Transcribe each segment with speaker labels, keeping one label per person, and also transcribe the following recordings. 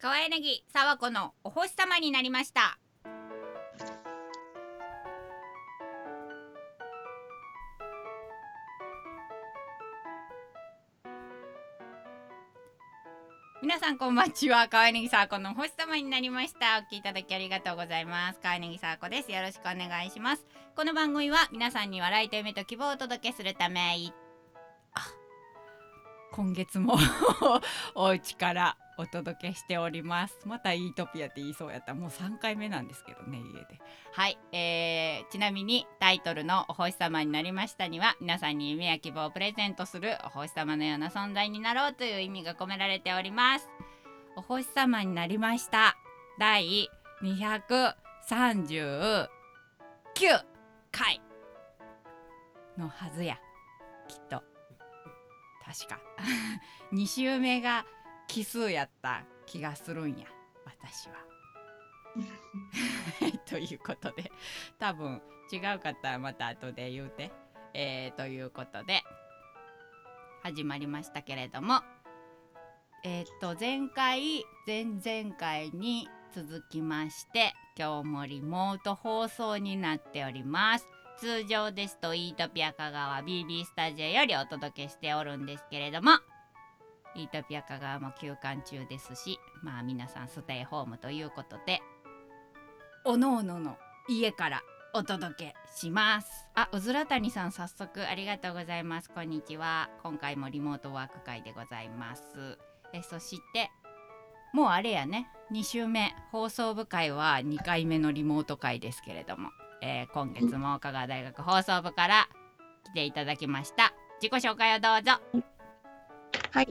Speaker 1: 川柳沢子のお星様になりました。皆さんこんばんちは。川柳沢子のお星様になりました。お聞きいただきありがとうございます。川柳沢子です。よろしくお願いします。この番組は皆さんに笑いと夢と希望をお届けするため今月も お家からお届けしております。またイートピアって言いそうやった。もう3回目なんですけどね家で。はい、えー、ちなみにタイトルの「お星様になりました」には皆さんに夢や希望をプレゼントするお星様のような存在になろうという意味が込められております。お星様になりました。第239回。のはずや。きっと。確か。2週目が奇数やった気がするんや私は。ということで多分違う方はまた後で言うて、えー、ということで始まりましたけれども。えっ、と前回前々回に続きまして今日もリモート放送になっております。通常ですとイートピア香川 BB スタジオよりお届けしておるんですけれども。イートピア香川も休館中ですしまあ皆さんステイホームということでおのおのの家からお届けします。あうずら谷さん早速ありがとうございます。こんにちは。今回もリモートワーク会でございます。えそしてもうあれやね。2週目放送部会は2回目のリモート会ですけれども、えー、今月も香川大学放送部から来ていただきました。自己紹介をどうぞ。
Speaker 2: はい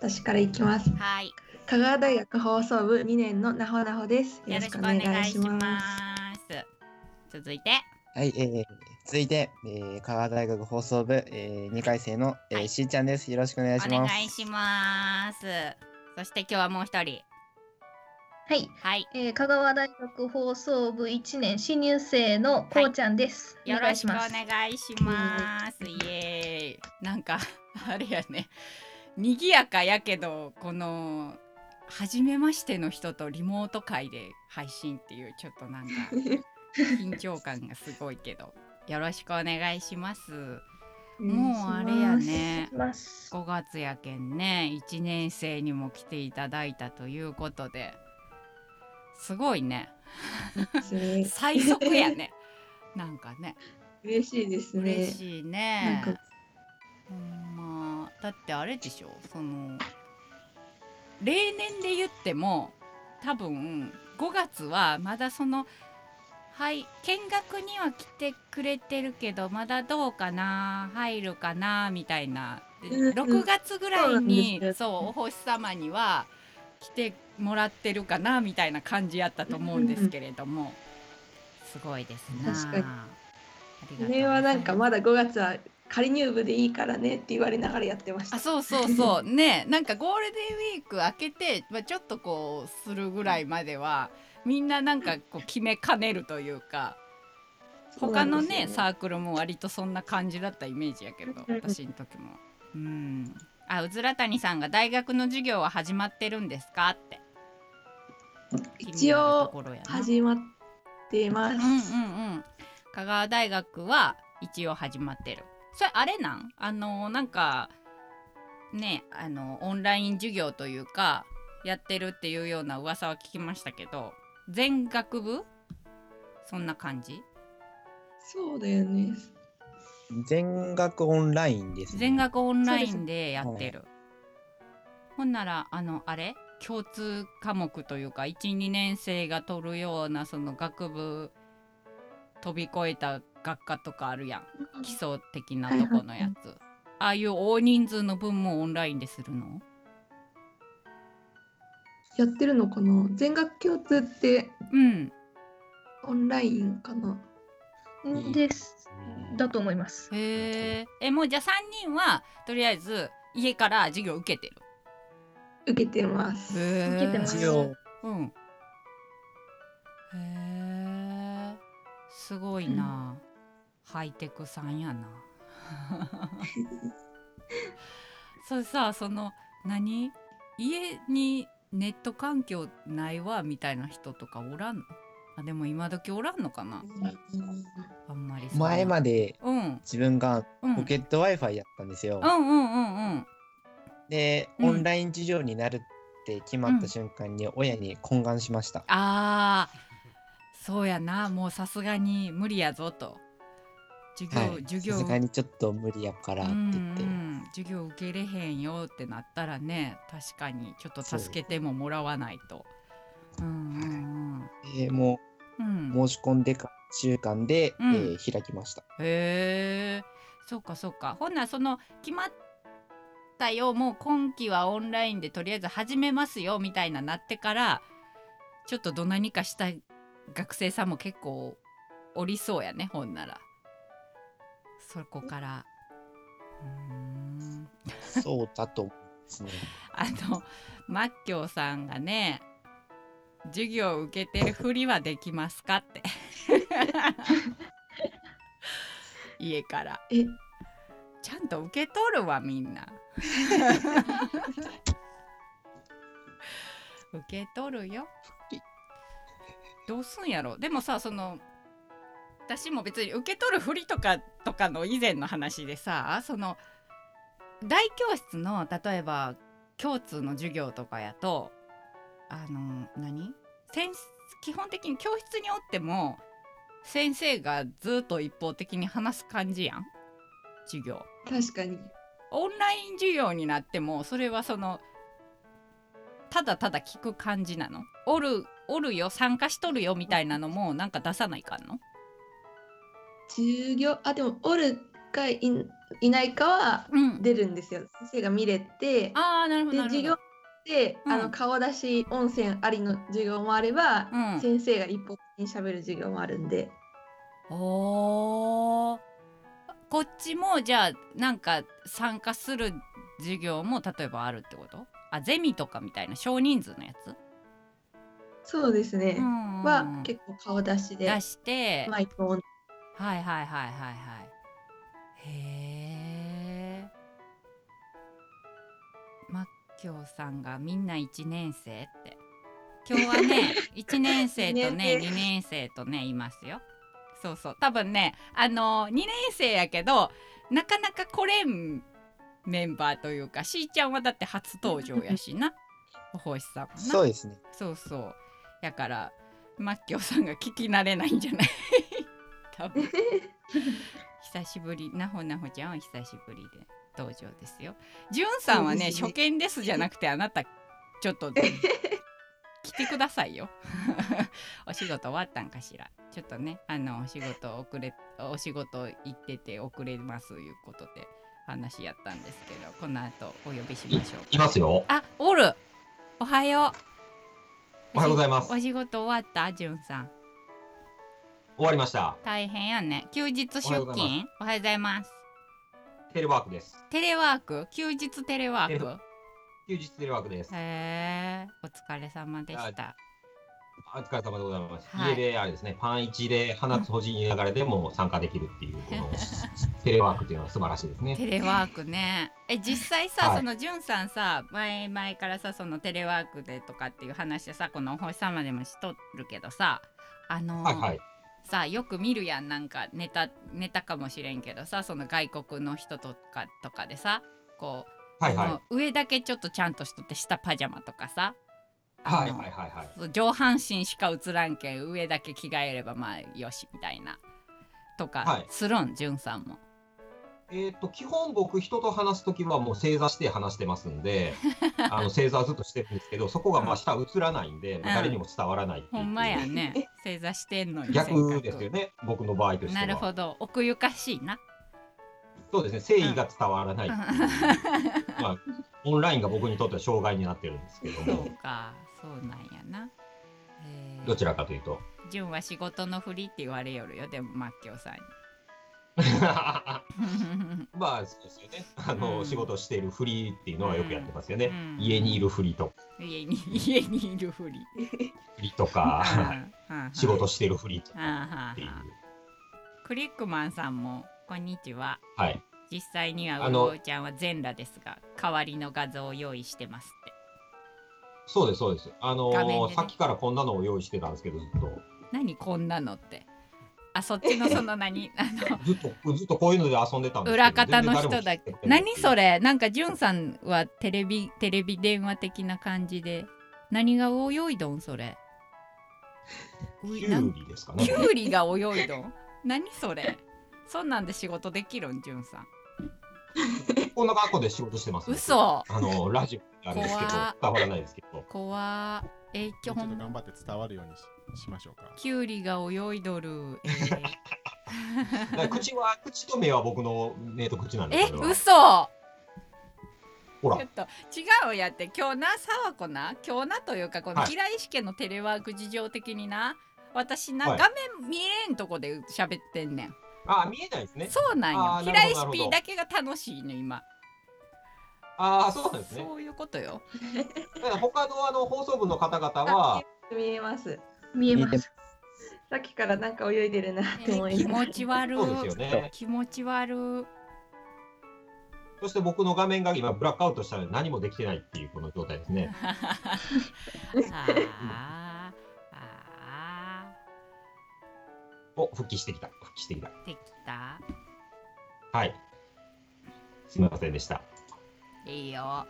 Speaker 2: 私からいきます。
Speaker 1: はい。
Speaker 2: 香川大学放送部2年のなほなほです。よろしくお願いします。
Speaker 1: 続いて。
Speaker 3: はい、えー、続いて、えー、香川大学放送部、えー、2回生の、えー、はい、しーちゃんです。よろしくお願いします。お
Speaker 1: 願いします。そして今日はもう一人。
Speaker 4: はい、はい、えー、香川大学放送部1年新入生のこうちゃんです、
Speaker 1: はい、よろしくお願いします。イエーイ。なんかあれやね。賑やかやけどこの初めましての人とリモート会で配信っていうちょっとなんか緊張感がすごいけどよろしくお願いします。もうあれやね。5月やけんね1年生にも来ていただいたということですごいね。最速やね。なんかね。
Speaker 2: 嬉しいですね。
Speaker 1: 嬉しいねだってあれでしょ？その例年で言っても多分5月はまだそのはい見学には来てくれてるけどまだどうかな入るかなみたいな。6月ぐらいにそうお星様には来てもらってるかなみたいな感じやったと思うんですけれども。すごいですな。確かに。
Speaker 2: これはなんかまだ5月は仮入部でいいからねって言われながらやってました。
Speaker 1: あそうそうそうねなんかゴールデンウィーク明けて、まあ、ちょっとこうするぐらいまではみんななんかこう決めかねるというか。他のね、ね、サークルも割とそんな感じだったイメージやけど私の時も。うんあうずら谷さんが大学の授業は始まってるんですかって
Speaker 2: 一応始まってます。うんうんう
Speaker 1: ん。香川大学は一応始まってる。それあれなん？あのなんかねあのオンライン授業というかやってるっていうような噂は聞きましたけど全学部？そんな感じ？
Speaker 2: そうだよね。
Speaker 3: 全学オンラインです、
Speaker 1: ね、全学オンラインでやってる、ほんならあのあれ？共通科目というか12年生が取るようなその学部飛び越えた学科とかあるやん。基礎的なとこのやつ、ああいう大人数の分もオンラインでするの？
Speaker 2: やってるのかな？全学共通ってうん。オンラインかな？
Speaker 4: です。だと思います。
Speaker 1: へえもうじゃあ3人はとりあえず家から授業受けてる？
Speaker 2: 受けてます。
Speaker 4: 受けてます。
Speaker 1: うん。へえすごいな、うんハイテクさんやな。それさその何？家にネット環境ないわみたいな人とかおらんの？あでも今時おらんのかな、あんまり
Speaker 3: 前まで自分がポケット w i f i やったんですよ。
Speaker 1: うんうんうんうん、
Speaker 3: で、オンライン授業になるって決まった瞬間に親に懇願しました。うん、
Speaker 1: あそうやな。もうさすがに無理やぞと。
Speaker 3: 授業、はい、授業。さすがにちょっと無理やからって言って、うんう
Speaker 1: ん、授業受けれへんよってなったらね確かにちょっと助けてももらわないと。う。んうん
Speaker 3: うん。えー、もう、うん、申し込んでか週間で、うん、えー、開きました。
Speaker 1: へえそうかそうか。ほんならその決まったよもう今期はオンラインでとりあえず始めますよみたいななってからちょっとど何かした学生さんも結構おりそうやねほんなら。そこから。
Speaker 3: うん。そうだと思うんですね。
Speaker 1: あのマッキョさんがね授業を受けてるふりはできますかって。家から。ちゃんと受け取るわみんな。受け取るよ。どうすんやろ。でもさその私も別に受け取るふりとかとかの以前の話でさその大教室の例えば共通の授業とかやとあの何？基本的に教室におっても先生がずっと一方的に話す感じやん。授業。
Speaker 2: 確かに。
Speaker 1: オンライン授業になってもそれはそのただただ聞く感じなの？おるおるよ参加しとるよみたいなのもなんか出さないかんの？
Speaker 2: 授業あでもおるかいいないかは出るんですよ、うん、先生が見れて
Speaker 1: あなるほど
Speaker 2: で授業で、うん、あの顔出し温泉ありの授業もあれば、うん、先生が一方的にしゃべる授業もあるんで。
Speaker 1: おこっちもじゃあなんか参加する授業も例えばあるってこと？あゼミとかみたいな少人数のやつ？
Speaker 2: そうですね、は結構顔出しで
Speaker 1: 出して
Speaker 2: マイクオン
Speaker 1: はいはいはいはいはい。へえマッキョさんがみんな1年生って。今日はね 1年生とね2年生。とねいますよ。そうそう。多分ねあの2年生やけどなかなか来れんメンバーというかしーちゃんはだって初登場やしな。お星さんもな。
Speaker 3: そうですね。
Speaker 1: そうそう。やからマッキョさんが聞き慣れないんじゃない？多分。久しぶり。なほなほちゃんは久しぶりで登場ですよ。じゅんさんはね、ね、初見ですじゃなくてあなたちょっと 来てくださいよ。お仕事終わったんかしら。ちょっとねあのお仕事遅れお仕事行ってて遅れますいうことで話やったんですけどこの後お呼びしましょう
Speaker 5: いますよ。
Speaker 1: あおる。おはよ
Speaker 5: う。おはようございます。
Speaker 1: お仕事終わった？じゅんさん
Speaker 5: 終わりました。
Speaker 1: 大変やね。休日出勤？おはようございます。
Speaker 5: テレワークです。
Speaker 1: テレワーク？休日テレワーク？
Speaker 5: 休日テレワークです。
Speaker 1: へえお疲れ様でした。
Speaker 5: お疲れ様でございます、はい、家であれですねパン一で放つ保持ながらでも参加できるっていうこの テレワークっていうのは素晴らしいですね。
Speaker 1: テレワークね。え実際さ、はい、そのじゅんさんさ前々からさそのテレワークでとかっていう話でさこのお星様でもしとるけどさあのーはいはいさよく見るやんなんかネタネタかもしれんけどさその外国の人とかとかでさこう、はいはい、上だけちょっとちゃんとしとって下パジャマとかさ
Speaker 5: はいはいはいはい、
Speaker 1: 上半身しか映らんけん上だけ着替えればまあよしみたいなとかするん、はい、んさんも。
Speaker 5: えっ、と基本僕人と話す時はもう正座して話してますんで あの正座ずっとしてるんですけどそこがまあ下映らないんで、うん、誰にも伝わらない
Speaker 1: ほんまやね。正座してんのに
Speaker 5: 逆ですよね僕の場合としては。
Speaker 1: なるほど。奥ゆかしいな。
Speaker 5: そうですね誠意が伝わらない、う。ん、まあオンラインが僕にとっては障害になってるんですけど
Speaker 1: も。そうか。そうなんやな、
Speaker 5: えー、どちらかというと。
Speaker 1: 純は仕事のふりって言われよるよでもマッキョさんに
Speaker 5: まあそうですよね。あの、うん、仕事しているふりっていうのはよくやってますよね。うん、家にいるふりと。
Speaker 1: 家に 家にいるふり。
Speaker 5: ふりとか 仕事してるふりとかっていう。
Speaker 1: クリックマンさんもこんにちは。
Speaker 5: はい。
Speaker 1: 実際にはうおちゃんは全裸ですが代わりの画像を用意してますって。
Speaker 5: そうですそうです。あのーね、さっきからこんなのを用意してたんですけどずっと。
Speaker 1: 何こんなのって。あそっちのその何？あの
Speaker 5: ずっとずっとこういうので遊んでたんです
Speaker 1: 裏方の人だけ？何それ？なんかじゅんさんはテレビテレビ電話的な感じで？何が泳いどんそれ？
Speaker 5: キュウリですかね。
Speaker 1: キュウリが泳いどん？何それ？そんなんで仕事できるんじゅんさん。
Speaker 5: こんな格好で仕事してます、
Speaker 1: 嘘。
Speaker 5: あのラジオあるんですけど伝わらないですけど。
Speaker 1: 怖え今日
Speaker 6: ちょっと頑張って伝わるようにししましょうか。
Speaker 1: キュウリが泳いどる。え
Speaker 5: ー、口は口と目は僕の目と口なんで
Speaker 1: すえ、嘘。
Speaker 5: ほら
Speaker 1: ちょっと違うやって今日な沢子な？今日なというかこの平石家のテレワーク事情的にな、私な、はい、画面見えんとこで喋ってんねん。
Speaker 5: あ見えないですね。
Speaker 1: そうなんよ。平石 P だけが楽しいの今。
Speaker 5: ああそうなんですね。
Speaker 1: そういうことよ。
Speaker 5: 他のあの放送部の方々は？
Speaker 2: 見えます。
Speaker 4: 見えます。
Speaker 2: さっきからなんか泳いでるなって思い
Speaker 1: 気持ち悪い。
Speaker 5: そうですよね。
Speaker 1: 気持ち悪い。
Speaker 5: そして僕の画面が今ブラックアウトしたら何もできてないっていうこの状態ですね。ああ。お、復帰してきた。復帰してきた。
Speaker 1: できた。
Speaker 5: はい。すみませんでした。
Speaker 1: いいよ。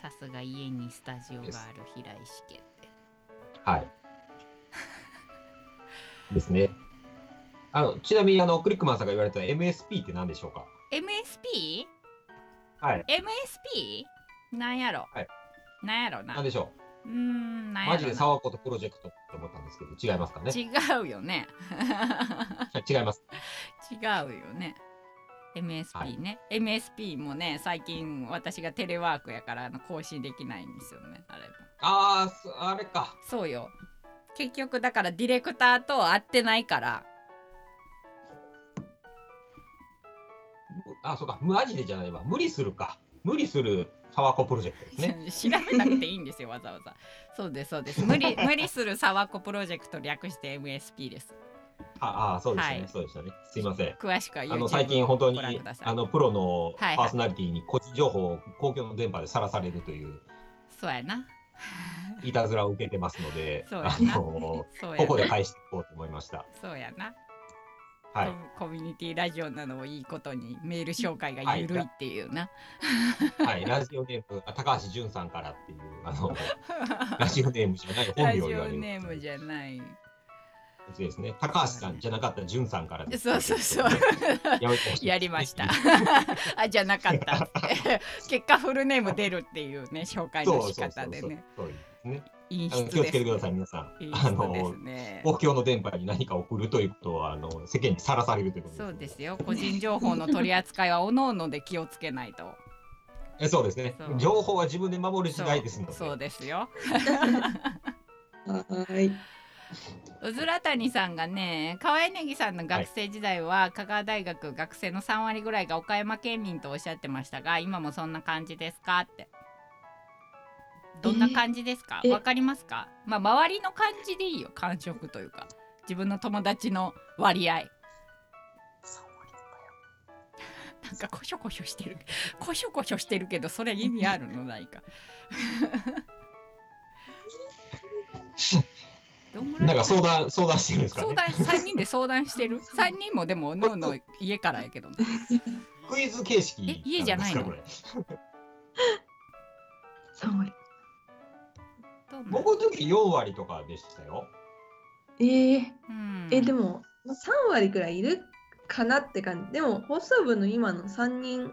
Speaker 1: さすが家にスタジオがある平石家って。
Speaker 5: はい。ですね。あのちなみにあのクリックマンさんが言われた MSP って何でしょうか
Speaker 1: ?MSP?
Speaker 5: はい。
Speaker 1: MSP? なんやろ、
Speaker 5: はい、
Speaker 1: なんやろな？
Speaker 5: なんでしょ
Speaker 1: う？うん
Speaker 5: マジで沢子とプロジェクトって思ったんですけど違いますかね
Speaker 1: 違うよね
Speaker 5: 違います
Speaker 1: 違うよね MSP ね、はい、MSP もね最近私がテレワークやからあの更新できないんですよねあれ
Speaker 5: あああれか。
Speaker 1: そうよ。結局だからディレクターと会ってないから。
Speaker 5: あそうか。マジでじゃないわ。無理するか。無理するサワコプロジェクトですね。
Speaker 1: 調べなくていいんですよわざわざ。そうですそうです。無理無理するサワコプロジェクト略して MSP です
Speaker 5: ああそうですね、はい、そうでしたね。すいません。
Speaker 1: 詳しくは
Speaker 5: あの最近本当にあのプロのパーソナリティに個人情報を公共の電波でさらされるという。
Speaker 1: そうやな。
Speaker 5: いたずらを受けてますので、
Speaker 1: あの
Speaker 5: ここで返していこうと思いました。
Speaker 1: そうやな。
Speaker 5: はい、
Speaker 1: コミュニティラジオなのをいいことにメール紹介が緩いっていうな。
Speaker 5: はい、ラジオネーム高橋純さんからっていうあの ラジオネームじゃない本名を言われる。ラ
Speaker 1: ジオネームじゃない。
Speaker 5: ですね。高橋さんじゃなかった潤さんから
Speaker 1: そうそうそう。やりました。あじゃなかった結果フルネーム出るっていうね紹介の仕方でね。
Speaker 5: そうですね。
Speaker 1: 気
Speaker 5: をつけてください皆さん。あの公共の電波に何か送るということはあの世間にさらされるということ
Speaker 1: そうですよ。個人情報の取り扱いはおのおので気をつけないと。
Speaker 5: えそうですね。情報は自分で守る時代ですので。
Speaker 1: そうですよ。
Speaker 2: はい。
Speaker 1: うずら谷さんがね川柳さんの学生時代は、香川大学学生の3割ぐらいが岡山県民とおっしゃってましたが今もそんな感じですかって。どんな感じですか？わかりますか？まあ周りの感じでいいよ。感触というか。自分の友達の割合。なんかこしょこしょしてる。こしょこしょしてるけどそれ意味あるの？ないか
Speaker 5: なんか相談相談してるんですか、
Speaker 1: ね、相談三人で相談してる？三人もでものの家からやけど、ね、
Speaker 5: クイズ形式
Speaker 1: え家じゃないの？
Speaker 2: 三割
Speaker 5: 僕の時四割とかでしたよ。
Speaker 2: えー、うん、えでも三割くらいいるかなって感じ。でも放送部の今の三人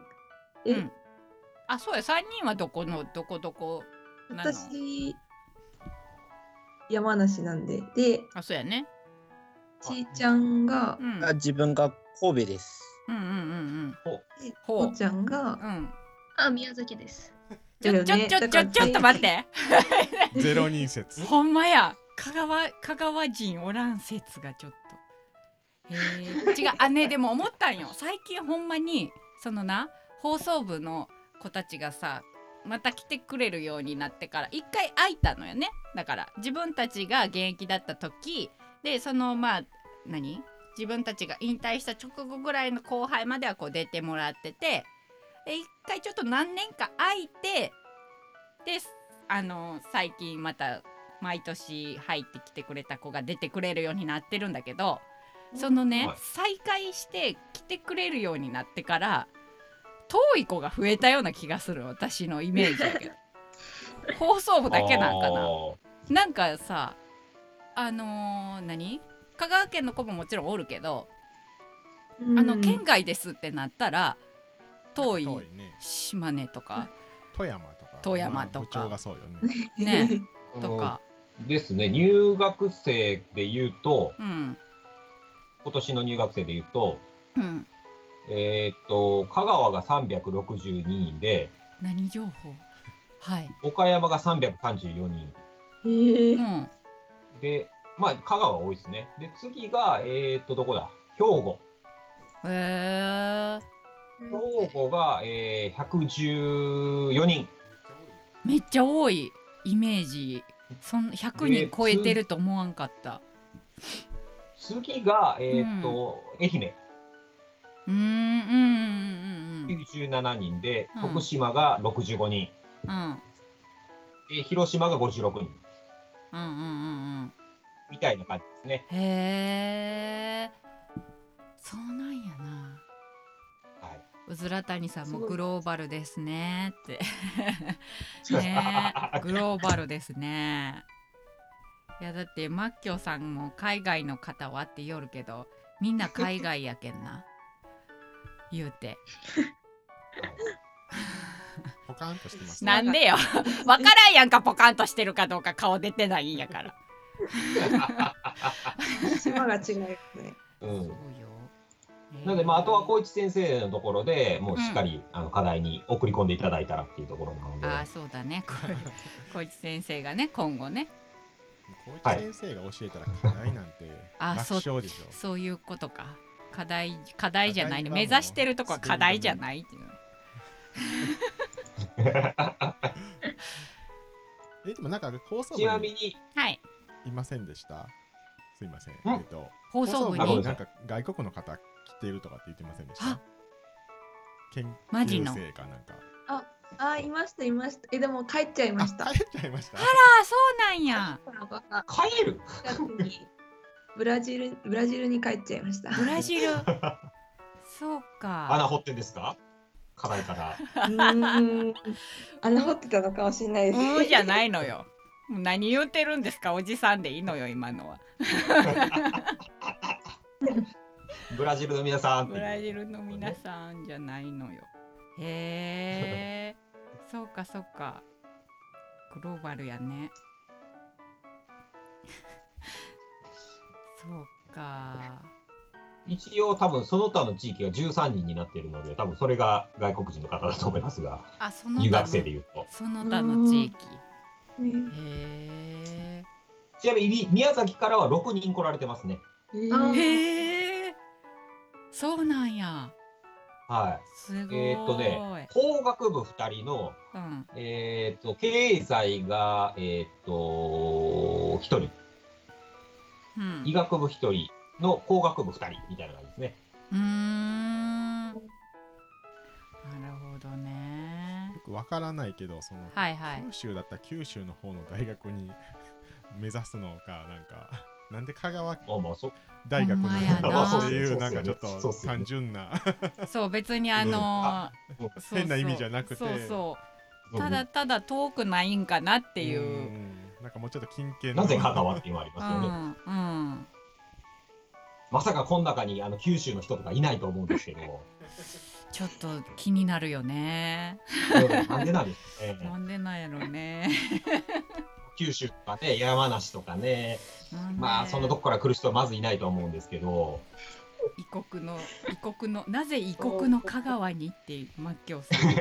Speaker 2: え、うん、
Speaker 1: あそうや。三人はどこのどこどこ
Speaker 2: 私山梨なんで。で
Speaker 1: あそうやね。
Speaker 2: ちーちゃんが、
Speaker 3: うん、あ自分が神戸です。
Speaker 1: うんうんうんうん。
Speaker 2: ほう。ちゃんが、う。
Speaker 1: ん、
Speaker 4: あ宮崎です。
Speaker 1: ちょちょちょちょちょっと待って。
Speaker 6: ゼロ人説。
Speaker 1: ほんまや。香川香川人おらん説がちょっと。へえ違う。あねでも思ったんよ。最近ほんまにそのな放送部の子たちがさまた来てくれるようになってから一回空いたのよね。だから自分たちが現役だった時でそのまあ何？自分たちが引退した直後ぐらいの後輩まではこう出てもらっててで一回ちょっと何年か空いてであの最近また毎年入ってきてくれた子が出てくれるようになってるんだけどそのね、
Speaker 5: はい。
Speaker 1: 再開して来てくれるようになってから遠い子が増えたような気がする私のイメージだけど。放送部だけなんかな。なんかさあのー何？香川県の子ももちろんおるけど、あの県外ですってなったら遠い。島根とか
Speaker 6: 富山とか。
Speaker 1: 富山とか。
Speaker 6: 部長がそうよね。
Speaker 1: ね。
Speaker 5: うん
Speaker 1: とか、
Speaker 5: ですね、入学生で言うと、
Speaker 1: うん。
Speaker 5: 今年の入学生で言うと、
Speaker 1: うん、
Speaker 5: えーっと、香川が362人で、
Speaker 1: 何情報？はい、
Speaker 5: 岡山が334人。
Speaker 2: へえ
Speaker 1: うん、
Speaker 5: で、まあ、香川は多いですね。で、次が、えーっと、どこだ？兵庫。
Speaker 1: へえ
Speaker 5: 兵庫が、えー、114人。
Speaker 1: めっちゃ多いイメージ。そん100人超えてると思わんかった。
Speaker 5: 次が、えーっと、愛媛。
Speaker 1: うーん。うんうんうん
Speaker 5: 97人で、
Speaker 1: うん。
Speaker 5: 徳島が65人。
Speaker 1: うんうん。
Speaker 5: で広島が56人。
Speaker 1: うんうんうんうん。
Speaker 5: みたいな感じですね。
Speaker 1: へえ。そうなんやな。
Speaker 5: はい。
Speaker 1: うずら谷さんもグローバルですねって。ねえ。グローバルですね。いやだってマッキョさんも海外の方はって言おるけどみんな海外やけんな言うて。
Speaker 6: ポカンとしてます、
Speaker 1: なんでよ。わからんやんかポカンとしてるかどうか。顔出てないんやから。
Speaker 2: 島が違うよね。
Speaker 5: うん。
Speaker 1: よ。
Speaker 5: なので、まあ、あとは光一先生のところでもうしっかり、あの課題に送り込んでいただいたらっていうところなので。
Speaker 1: ああそうだね。こ小市先生がね今後ね。
Speaker 6: 小市先生が教えたら課題なんて
Speaker 1: あ
Speaker 6: 楽勝でしょ。
Speaker 1: そういうことか課題課題じゃないね目指してるとこは課題じゃないっていう
Speaker 6: えでもなんか放送部に
Speaker 5: に、
Speaker 1: はい
Speaker 6: いませんでした？すいません。
Speaker 5: ん
Speaker 6: えっと
Speaker 1: 放送部に？
Speaker 5: な
Speaker 6: なんか外国の方来てるとかって言ってませんでした？
Speaker 1: あ。
Speaker 6: 研
Speaker 1: マジの
Speaker 6: 究生かなんか。
Speaker 2: あ、いました、いました。え、でも帰っちゃいました。
Speaker 6: あ帰っちゃいました？
Speaker 1: あそうなんや
Speaker 5: 帰る
Speaker 2: ？4月にブラジル、ブラジルに帰っちゃいました。
Speaker 1: ブラジル。そうか。
Speaker 5: 穴掘ってんですか？課題から。
Speaker 2: うーん。穴掘ってたのかもしれないです。
Speaker 1: うんじゃないのよ。もう何言ってるんですか？おじさんでいいのよ今のは。
Speaker 5: ブラジルの皆さん
Speaker 1: ブラジルの皆さんじゃないのよ。へえそうかそうか。グローバルやねそうか。
Speaker 5: 一応多分その他の地域が13人になっているので、多分それが外国人の方だと思いますが、
Speaker 1: あその
Speaker 5: 留学生でいうと。
Speaker 1: その他の地域。
Speaker 2: ね
Speaker 1: へ
Speaker 5: ちなみに宮崎からは6人来られてますね。
Speaker 1: え
Speaker 2: えー
Speaker 1: へえそうなんや。
Speaker 5: は
Speaker 1: すごい。
Speaker 5: い。えーっとね、工学部2人の、
Speaker 1: うん。
Speaker 5: えーっと、経済が、えーっと、1人、
Speaker 1: うん
Speaker 5: 医学部1人の工学部2人みたいな感じですね。
Speaker 1: うーん。なるほどね。
Speaker 6: よくわからないけどその、
Speaker 1: はいはい。
Speaker 6: 九州だったら九州の方の大学に 目指すのかなんかなんで香川
Speaker 5: まあまあ、そ
Speaker 6: 大学に
Speaker 1: ほんまやな。
Speaker 6: っていうなんかちょっと単純な。
Speaker 1: そう別にあの
Speaker 6: 変な意味じゃなくて。
Speaker 1: そうそう。ただただ遠くないんかなっていう。
Speaker 6: うんなんかもうちょっと近県の。
Speaker 5: なぜ香川っていうのはあり
Speaker 1: う
Speaker 5: ますよね。
Speaker 1: んうん。
Speaker 5: まさかこの中にあの九州の人とかいないと思うんですけど、
Speaker 1: ちょっと気になるよね。
Speaker 5: なんでなんですかね。
Speaker 1: なんでなんやろね。
Speaker 5: 九州とかね、山梨とかね、まあそんなとこから来る人はまずいないと思うんですけど、
Speaker 1: 異国の異国のなぜ異国の香川にってマッキョさん。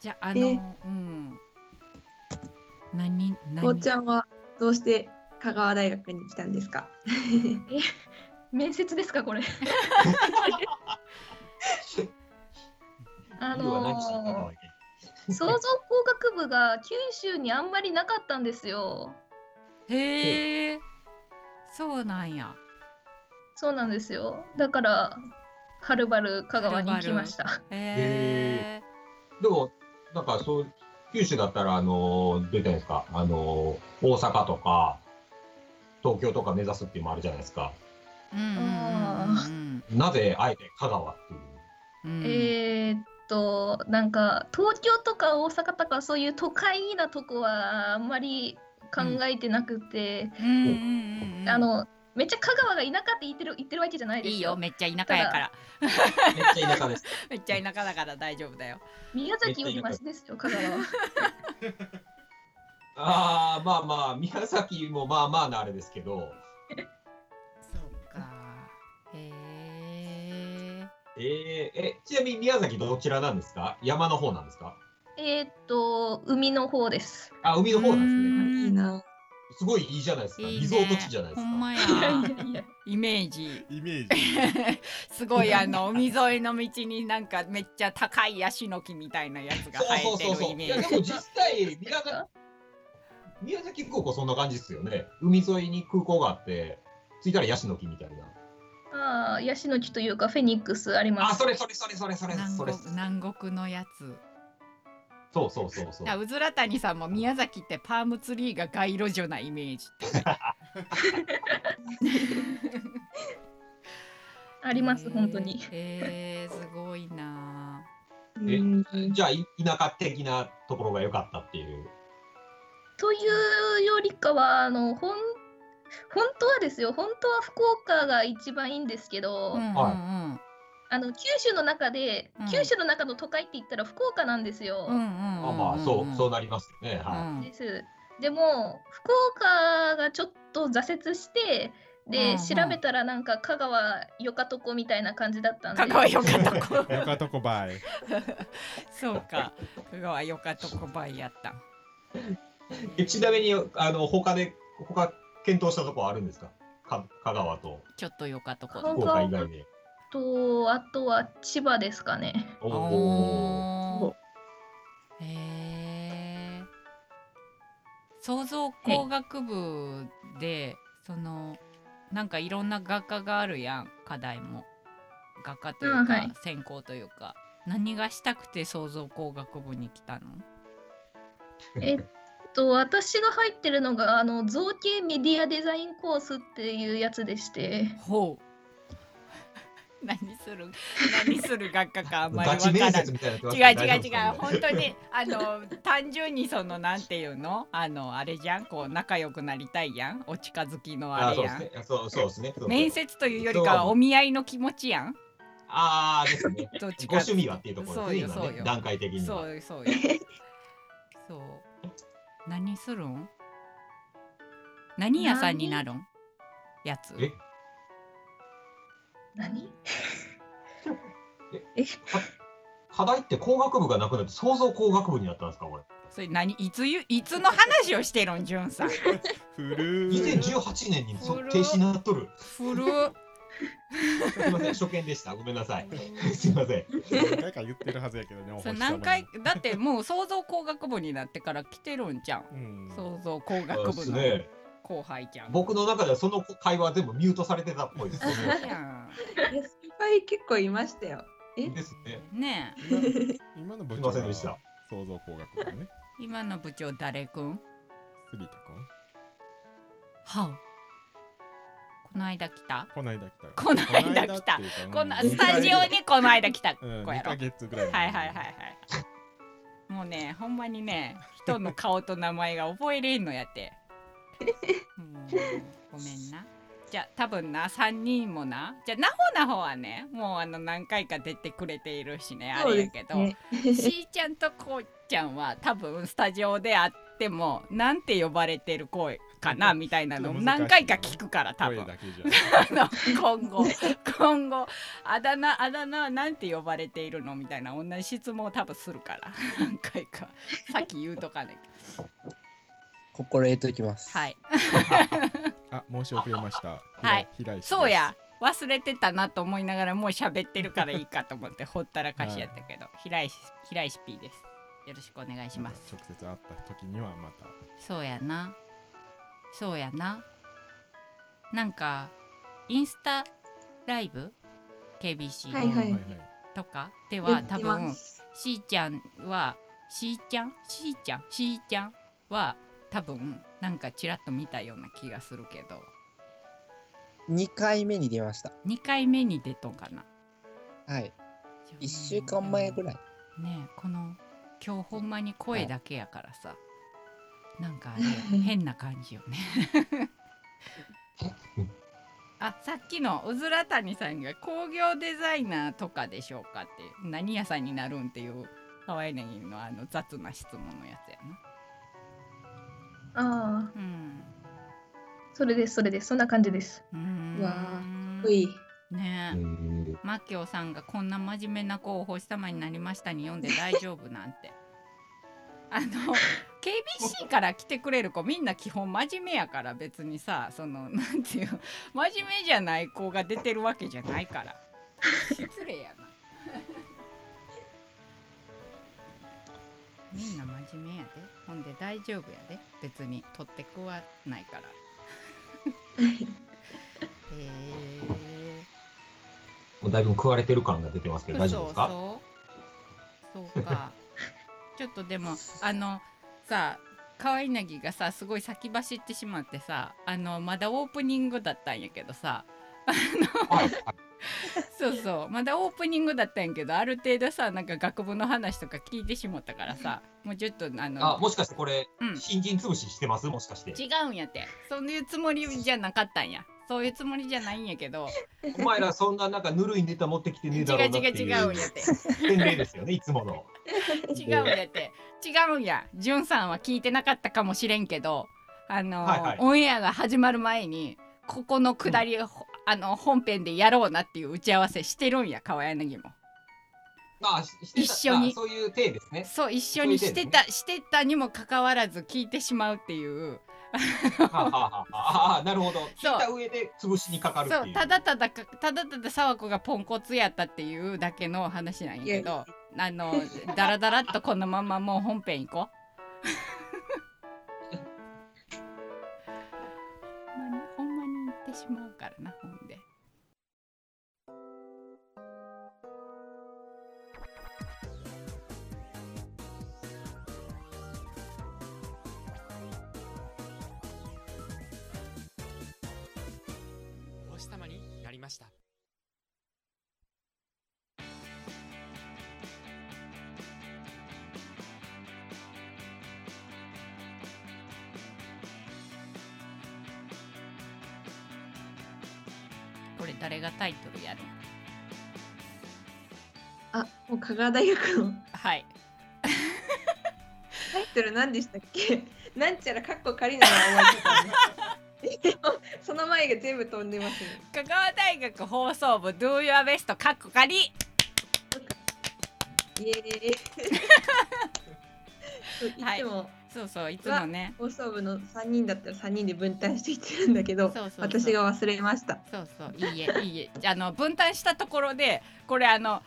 Speaker 1: じゃああの、
Speaker 2: え
Speaker 1: うん何
Speaker 2: こ
Speaker 1: 何
Speaker 2: うちゃんはどうして香川大学に来たんですか？
Speaker 4: 面接ですかこれ。あのー、創造工学部が九州にあんまりなかったんですよ。
Speaker 1: へえ。そうなんや。
Speaker 4: そうなんですよ。だからはるばる香川に行きました。
Speaker 1: へえ。
Speaker 5: でも、なんかそう、九州だったら、あの、どう言ったらいですか、あの、大阪とか、東京とか目指すっていうのもあるじゃないですか。なぜあえて香川っていう？
Speaker 4: えー、っとなんか東京とか大阪とかそういう都会なとこはあんまり考えてなくて、あのめっちゃ香川が田舎って言ってる言ってるわけじゃないですよ。
Speaker 1: いいよめっちゃ田舎やから。
Speaker 5: めっちゃ田舎です。
Speaker 1: めっちゃ田舎だから大丈夫だよ。
Speaker 4: 宮崎よりマシですよ香川は。
Speaker 5: ああまあまあ宮崎もまあまあなあれですけど。
Speaker 1: そうか。へ
Speaker 5: え。えー、えちなみに宮崎どちらなんですか？山の方なんですか？
Speaker 4: えー、っと海の方です。
Speaker 5: あ海の方なんですね。
Speaker 2: いいな。
Speaker 5: すごいいいじゃないですか。いいね、リゾート地じゃないですか。ほんまや。
Speaker 1: イメージ。
Speaker 6: イメージ。
Speaker 1: すごいあの海沿いの道になんかめっちゃ高いヤシの木みたいなやつが生えてるイメージ。
Speaker 5: でも実際宮崎宮崎空港そんな感じですよね。海沿いに空港があって、着いたらヤシの木みたいな。
Speaker 4: ああ、ヤシの木というかフェニックスあります。
Speaker 5: あ、それそれそれそれそれそれ。
Speaker 1: 南国のやつ。
Speaker 5: そうそうそうそう。
Speaker 1: うずら谷さんも宮崎ってパームツリーが街路樹なイメージ
Speaker 4: あります本当に。
Speaker 1: へえー、すごいな。
Speaker 5: えじゃあ田舎的なところが良かったっていう。
Speaker 4: というよりかはあの本本当はですよ本当は福岡が一番いいんですけど、うんうんうんあの九州の中で、うん、九州の中の都会って言ったら福岡なんですよ。
Speaker 5: あまあそうそうなりますね。はい。
Speaker 4: です。でも福岡がちょっと挫折してで、うんうん、調べたらなんか香川よかとこみたいな感じだったんで。
Speaker 1: 香川よかとこ。
Speaker 6: よかとこバイ。
Speaker 1: そうか。香川よかとこバイやった。
Speaker 5: ちなみにあの他で他検討したとこあるんですか？か香川と。
Speaker 1: ちょっとよかとこ。
Speaker 5: 福岡以外で。
Speaker 4: とあとは千葉ですかね。おお。
Speaker 1: へえ。創造工学部でそのなんかいろんな学科があるやん課題も。学科というか、はい、専攻というか。何がしたくて創造工学部に来たの？
Speaker 4: えっと私が入ってるのがあの造形メディアデザインコースっていうやつでして。
Speaker 1: ほう 何する何する学科かあんまり 分からない違う違う違う。本当にあの単純にそのなんていうの？あのあれじゃん？こう仲良くなりたいやん？お近づきのあれやん？
Speaker 5: そうそうですね。
Speaker 1: 面接というよりかはお見合いの気持ちやん？
Speaker 5: ああですね。どっちかご趣味はっていうところですねそうよ、ね、段階的に
Speaker 1: そうよそうよ。そう。何するん？何屋さんになるん？やつ。え？
Speaker 4: 何？
Speaker 5: え？課題って工学部がなくなって創造工学部になったんですかこれ。
Speaker 1: それ何？いつゆいつの話をしてるんじゅんさん。
Speaker 5: 古2018年にそ停止になっとる。
Speaker 1: 古
Speaker 5: すみません初見でした。ごめんなさい。すみません。
Speaker 6: 何回か言ってるはずやけどね
Speaker 1: 何回？だってもう創造工学部になってから来てるんじゃん、うん、創造工学部の、ね、後輩ちゃん。
Speaker 5: 僕の中ではその会話全部ミュートされてたっぽいです、ね、先
Speaker 2: 輩結構いましたよ。
Speaker 5: え？ですね。
Speaker 1: ね
Speaker 6: 今の部長でした。創造工学部ね。
Speaker 1: 今の部長誰くん？
Speaker 6: 杉田くん。
Speaker 1: はあこの間来た？
Speaker 6: この間来た。
Speaker 1: この間来た。このスタジオにこの間来た。
Speaker 6: 子やろ、うん、月ぐらい
Speaker 1: はいはいはいはい。もうねほんまにね人の顔と名前が覚えれんのやってごめんな。じゃあ多分な3人もな。じゃあなほなほはねもうあの何回か出てくれているしねあれやけど、ね、しーちゃんとこうちゃんは多分スタジオであってもなんて呼ばれてる声かなみたいなの何回か聞くから多分。今後今後あだ名あだ名はなんて呼ばれているのみたいな同じ質問を多分するから。何回か。さっき言うとかね
Speaker 3: 心得ときます。
Speaker 1: はい。
Speaker 6: あ、申し遅れました。
Speaker 1: はい。そうや。忘れてたなと思いながらもう喋ってるからいいかと思ってほったらかしやったけど、平石平石 P です。よろしくお願いします。
Speaker 6: 直接会った時にはまた。
Speaker 1: そうやな。そうやな。なんかインスタライブ？KBC とか？では多分しーちゃんはしーちゃん？しーちゃん？しーちゃんは多分なんかちらっと見たような気がするけど
Speaker 3: 2回目に出ました。
Speaker 1: 2回目に出とんかな
Speaker 3: はい。1週間前ぐらい。
Speaker 1: ねえこの今日ほんまに声だけやからさ、なんか変な感じよねあさっきのうずら谷さんが工業デザイナーとかでしょうかって何屋さんになるんっていうかわいのあの雑な質問のやつやな
Speaker 4: ああ、
Speaker 1: うん
Speaker 4: それです、それです。そんな感じです。
Speaker 1: うーん。
Speaker 2: うわー。かっこい。い。
Speaker 1: ね。え
Speaker 5: うん
Speaker 1: マキオさんがこんな真面目な子を星様になりましたに読んで大丈夫なんて。あの KBC から来てくれる子みんな基本真面目やから別にさそのなんていう真面目じゃない子が出てるわけじゃないから。失礼やなみんな真面目やで。ほんで大丈夫やで。別に取って食わないから。へえ
Speaker 5: もうだいぶ食われてる感が出てますけど、大丈夫ですか？
Speaker 1: そうそうそうか。ちょっとでもあのさ可愛いなぎがさすごい先走ってしまってさあのまだオープニングだったんやけどさ
Speaker 5: はいはい
Speaker 1: そうそう。まだオープニングだったんやけどある程度さなんか学部の話とか聞いてしまったからさもうちょっとあの
Speaker 5: あ、もしかしてこれ、
Speaker 1: うん。
Speaker 5: 新人潰ししてます？もしかして。
Speaker 1: 違うんやってそういうつもりじゃなかったんや。そういうつもりじゃないんやけど。
Speaker 5: お前らそんななんかぬるいネタ持ってきてねえだろうなっていう
Speaker 1: 違う違うんやって
Speaker 5: ですよね、いつもの。
Speaker 1: 違うんやって。違うんや。じゅんさんは聞いてなかったかもしれんけどあの、
Speaker 5: はいはい。
Speaker 1: オンエアが始まる前にここの下り、ほあの本編でやろうなっていう打ち合わせしてるんや川柳も
Speaker 5: まあ、
Speaker 1: 一緒に
Speaker 5: あそういう体ですね。
Speaker 1: そう一緒にしてたしてたにもかかわらず聞いてしまうっていう
Speaker 5: はあ、はあなるほど。聞いた上で潰しにかかるっていう。
Speaker 1: そうただただかただただ沢子がポンコツやったっていうだけの話なんやけどあのダラダラっとこのままもう本編行こうしまうからなほんで。がタイトルやるん。
Speaker 2: あ、もう香川大学の。
Speaker 1: はい。
Speaker 2: タイトル何でしたっけ？なんちゃらかっこ仮なのは覚えてたんですでもその前が全部飛んでますね。
Speaker 1: 香川大学放送部 Do Your Best かっこ仮。
Speaker 2: イエーイ。そうい
Speaker 1: はい
Speaker 2: つも
Speaker 1: そうそういつもね。
Speaker 2: 放送部の3人だったら3人で分担していってるんだけど私が忘れました。
Speaker 1: そうそういいえ いいえ。あの分担したところでこれあの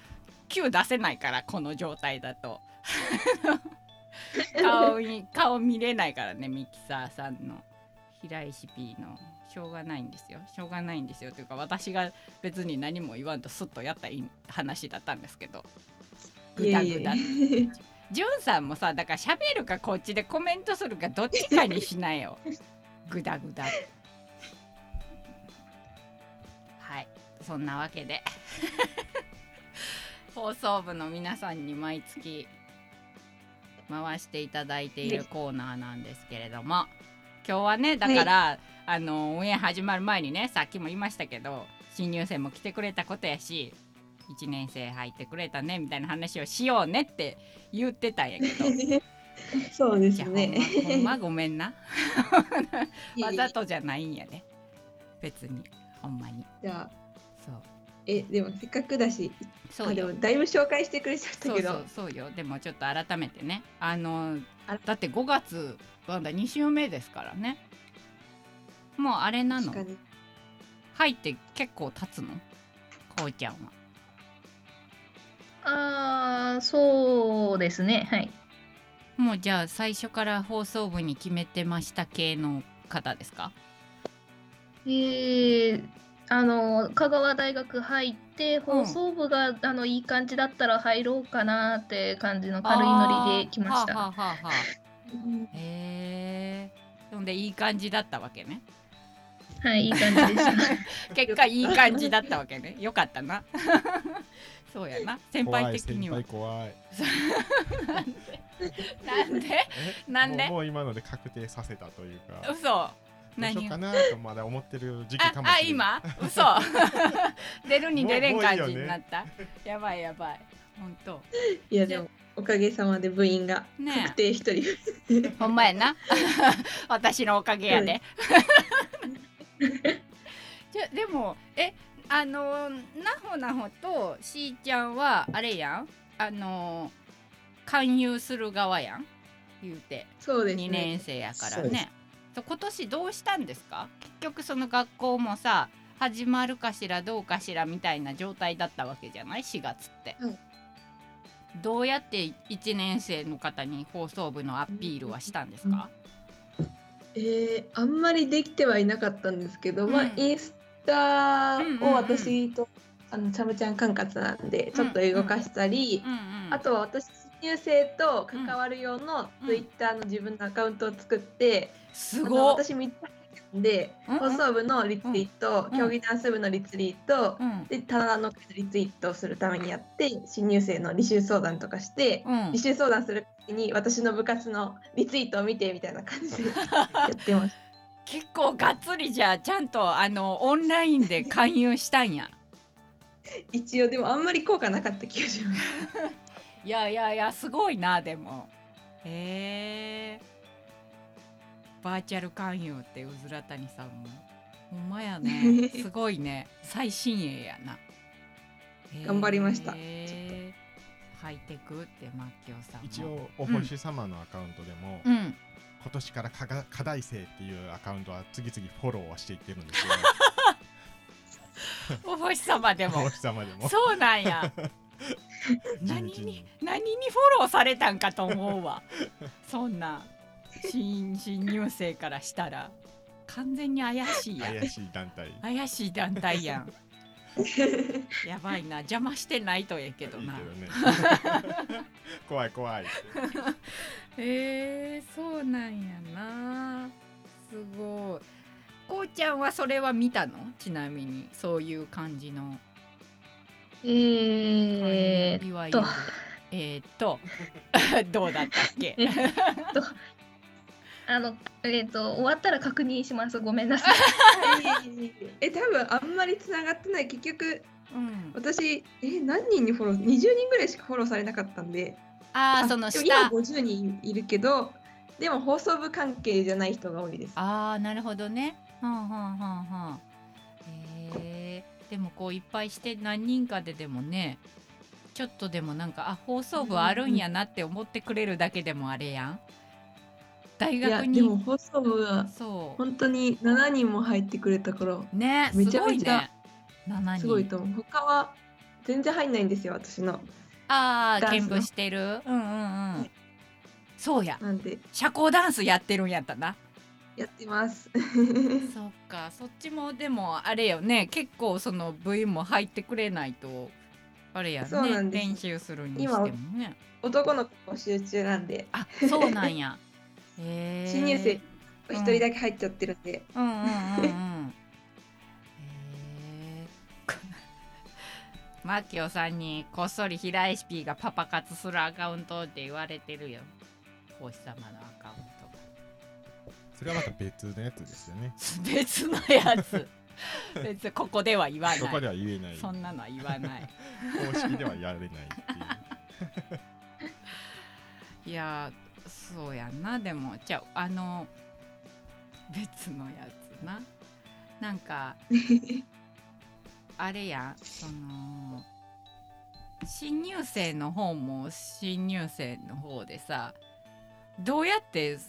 Speaker 1: Q 出せないからこの状態だと。顔に顔見れないからねミキサーさんの。平石 P の。しょうがないんですよ。しょうがないんですよ。というか私が別に何も言わんとスッとやったいい話だったんですけど。グダグダじゅんさんもさだから喋るかこっちでコメントするかどっちかにしなよ。グダグダ。はい。そんなわけで。放送部の皆さんに毎月回していただいているコーナーなんですけれども。今日はねだから、あのオンエア始まる前にねさっきも言いましたけど新入生も来てくれたことやし1年生入ってくれたねみたいな話をしようねって言ってたんやけど。
Speaker 2: そうで
Speaker 1: じゃあほん
Speaker 2: すね。
Speaker 1: まほんまごめんな。わざとじゃないんやで。別に。ほんまに。
Speaker 2: じゃあ
Speaker 1: そう。
Speaker 2: えでもせっかくだし
Speaker 1: そう
Speaker 2: でもだいぶ紹介してくれちゃったけど。
Speaker 1: そうそうそうよ。でもちょっと改めてね。あの
Speaker 2: あ
Speaker 1: だって5月まだ2週目ですからね。もうあれなの。入って結構経つの？こうちゃんは
Speaker 4: ああ、そうですね。はい。
Speaker 1: もうじゃあ最初から放送部に決めてました系の方ですか？
Speaker 4: えー、あの香川大学入って放送部が、あのいい感じだったら入ろうかなって感じの軽いノリで来ました。
Speaker 1: はあはあはあはあへえほんでいい感じだったわけね
Speaker 4: はい、いい感じでした。
Speaker 1: 結果いい感じだったわけねよかったなそうやな。先輩的には。
Speaker 6: 怖い。
Speaker 1: なんで？
Speaker 6: え
Speaker 1: なんで？
Speaker 6: もうもう今ので確定させたというか。
Speaker 1: 嘘。何？
Speaker 6: ようかなとまだ思ってる時期かもしれない
Speaker 1: ああ今？嘘。出るに出れん感じになった。やばいやばい。本当。
Speaker 2: いやでもおかげさまで部員が
Speaker 1: ね。
Speaker 2: 確定一人、
Speaker 1: ほんまやな。私のおかげやで。じゃでもえあのなほなほとしーちゃんはあれやん？あの勧誘する側やん？言うて。
Speaker 2: そうです
Speaker 1: 2
Speaker 2: ね
Speaker 1: 年生やからね。今年どうしたんですか？結局その学校もさ始まるかしらどうかしらみたいな状態だったわけじゃない？4月って、
Speaker 2: はい
Speaker 1: どうやって1年生の方に放送部のアピールはしたんですか、
Speaker 2: えー、あんまりできてはいなかったんですけど、まあ
Speaker 1: うん
Speaker 2: インスタ
Speaker 1: うんうんうん。
Speaker 2: を私と、あのチャムちゃん管轄なんでちょっと動かしたり、あとは私新入生と関わる用の
Speaker 1: うん。
Speaker 2: ツイッターの自分のアカウントを作って、
Speaker 1: すごっ。
Speaker 2: 私3つで、放送部のリツイート、
Speaker 1: うん。
Speaker 2: 競技ダンス部のリツイート、
Speaker 1: うん。
Speaker 2: で棚のリツイートをするためにやって新入生の履修相談とかして、
Speaker 1: うん。
Speaker 2: 履修相談する時に私の部活のリツイートを見てみたいな感じで やってます。
Speaker 1: 結構がっつりじゃあちゃんとあのオンラインで勧誘したんや。
Speaker 2: 一応でもあんまり効果なかった気がします。
Speaker 1: いやいやいやすごいなでも。へえバーチャル勧誘ってうずら谷さんも。ほんまやね。すごいね。最新鋭やな。
Speaker 2: 頑張りました。
Speaker 1: ハイテクってマッキョさんも。
Speaker 6: 一応お星様のアカウントでも、
Speaker 1: うん
Speaker 6: 今年からかが課題生っていうアカウントは次々フォローはしていってるんですよ
Speaker 1: お星様で
Speaker 6: お
Speaker 1: も
Speaker 6: 星様でも。
Speaker 1: そうなんや。何に何にフォローされたんかと思うわ。そんな新新入生からしたら。完全に怪しいやん。
Speaker 6: 怪しい団体。
Speaker 1: 怪しい団体やんやばいな。邪魔してないとやけど
Speaker 6: いいけ
Speaker 1: な
Speaker 6: どね。怖い怖い。
Speaker 1: えー、そうなんやな。すごい。こうちゃんはそれは見たの？ちなみに。そういう感じの。
Speaker 4: えー、
Speaker 1: いわゆる。
Speaker 4: と
Speaker 1: えー、っと。どうだったっけ？
Speaker 4: えっと、あの、えっ、と、終わったら確認します。ごめんなさい。
Speaker 2: え多分あんまりつながってない。結局
Speaker 1: うん、
Speaker 2: 私え何人にフォロー？20人ぐらいしかフォローされなかったんで。
Speaker 1: ああその
Speaker 2: でも今
Speaker 1: 下
Speaker 2: 50人いるけどでも放送部関係じゃない人が多いです。
Speaker 1: ああなるほどね。はんはんはんはん。へえでもこういっぱいして何人かででもねちょっとでもなんかあ放送部あるんやなって思ってくれるだけでもあれやん。大
Speaker 2: いや
Speaker 1: 学に。
Speaker 2: でも放送部は
Speaker 1: そ
Speaker 2: 本当に7人も入ってくれたから
Speaker 1: うねす
Speaker 2: めちゃめちゃ
Speaker 1: ね。7人。
Speaker 2: すごいと思う。他は全然入んないんですよ私の。
Speaker 1: ああ
Speaker 2: ダンスの。
Speaker 1: 見舞してる？うんうんうん。そうや。
Speaker 2: なんで。
Speaker 1: 社交ダンスやってるんやったな。
Speaker 2: やってます。
Speaker 1: そっか。そっちもでもあれよね。結構その部員も入ってくれないとあれやね。練習するにしてもね。
Speaker 2: 男の子募集中なんで。
Speaker 1: あそうなんや へえ
Speaker 2: 新入生一人だけ入っちゃってるんで、
Speaker 1: うんうんうんうんへえマキオさんにこっそり平石 P がパパ活するアカウントって言われてるよ。星様のアカウント
Speaker 6: それはまた別のやつですよね。
Speaker 1: が別のやつ。別にここでは言わない。
Speaker 6: そこでは言えない。
Speaker 1: そんなのは言わない。
Speaker 6: 公式ではやれないっていう。
Speaker 1: いやそうやんな。でもじゃああの別のやつな。なんか あれやその新入生の方も新入生の方でさどうやって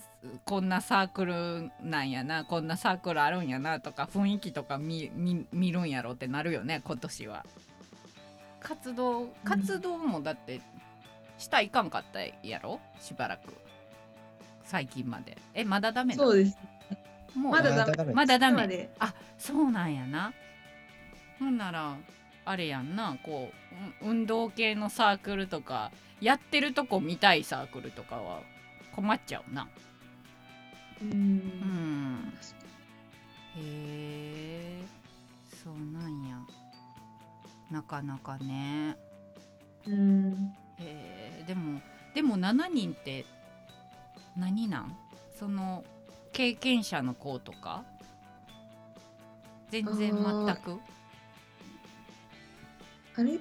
Speaker 1: こんなサークルなんやなこんなサークルあるんやなとか雰囲気とか見るんやろってなるよね今年は。活動活動もだってしたいかんかったやろ？しばらく最近まで。えまだダメ
Speaker 2: そうです。
Speaker 1: もう？
Speaker 2: まだダメ
Speaker 3: まだダメ？
Speaker 1: あそうなんやな。ほんならあれやんな。こうう運動系のサークルとかやってるとこ見たいサークルとかは困っちゃうな。
Speaker 2: うん。
Speaker 1: うん。へえそうなんや。なかなかね。
Speaker 2: うん。
Speaker 1: へえでもでも7人って何なん？その経験者の子とか？全然全く？
Speaker 2: あれ？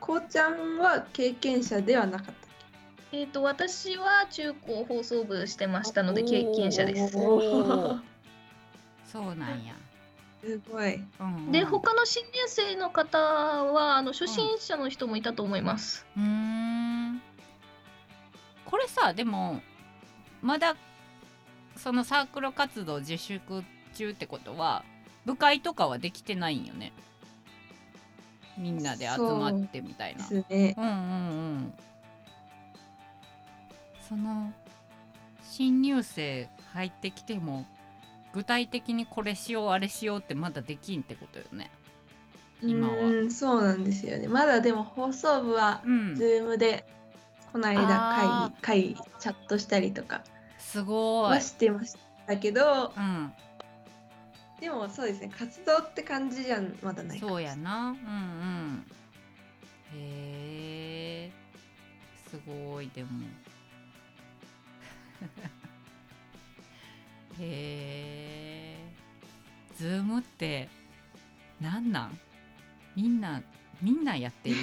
Speaker 2: こうちゃんは経験者ではなかったっ
Speaker 4: えっ、と私は中高放送部してましたので経験者です。
Speaker 1: そうなんや、
Speaker 2: けすごい。
Speaker 4: で他の新年生の方はあの初心者の人もいたと思います。
Speaker 1: うーんこれさでもまだそのサークル活動自粛中ってことは部会とかはできてないんよね。みんなで集まってみたい
Speaker 2: で
Speaker 1: な
Speaker 2: すね。
Speaker 1: うんうんうん。その新入生入ってきても具体的にこれしようあれしようってまだできんってことよね。今は。
Speaker 2: うん、そうなんですよね。まだでも放送部は
Speaker 1: うん。
Speaker 2: ズームでこの間
Speaker 1: あ
Speaker 2: 会議会チャットしたりとか
Speaker 1: すごい。
Speaker 2: はしてましたけど、
Speaker 1: うん
Speaker 2: でもそうですね活動って感じじゃまだないか
Speaker 1: そうやな。うんうん。へえすごいでも。へえ。ズームってなんなん？みんなみんなやっている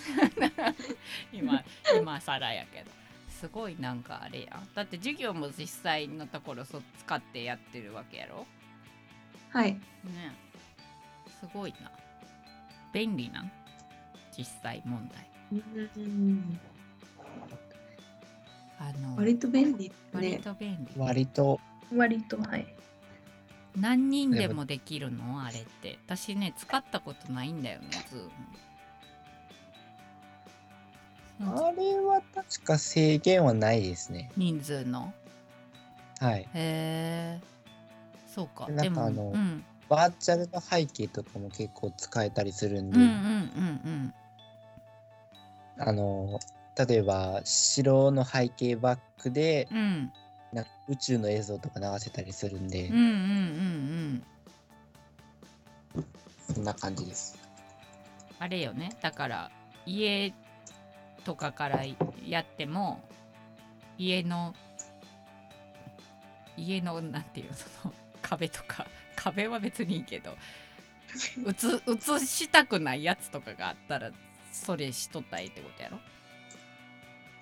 Speaker 1: 今今更やけど。すごいなんかあれや。んだって授業も実際のところそ使ってやってるわけやろ？
Speaker 2: はい。
Speaker 1: ね。すごいな。便利なん？実際問題。
Speaker 2: うん。
Speaker 1: あの
Speaker 2: 割と便利です
Speaker 1: 割
Speaker 2: ね。
Speaker 1: と便利。
Speaker 3: 割と。
Speaker 4: 割とはい。
Speaker 1: 何人でもできるの？あれって。私ね使ったことないんだよねズーム
Speaker 3: あれは確か制限はないですね。
Speaker 1: 人数の？
Speaker 3: はい。
Speaker 1: へえそうか。
Speaker 3: なんかあの
Speaker 1: うん、
Speaker 3: バーチャルの背景とかも結構使えたりするんで、
Speaker 1: うんうんうん
Speaker 3: あの例えば城の背景バックで
Speaker 1: うんうん。
Speaker 3: なんか宇宙の映像とか流せたりするんで、
Speaker 1: うんうんうんうん。
Speaker 3: そんな感じです。
Speaker 1: あれよね。だから家とかからやっても家の家のなんていうのその壁とか壁は別にいいけど映映したくないやつとかがあったらそれしとったらいいってことやろ？っ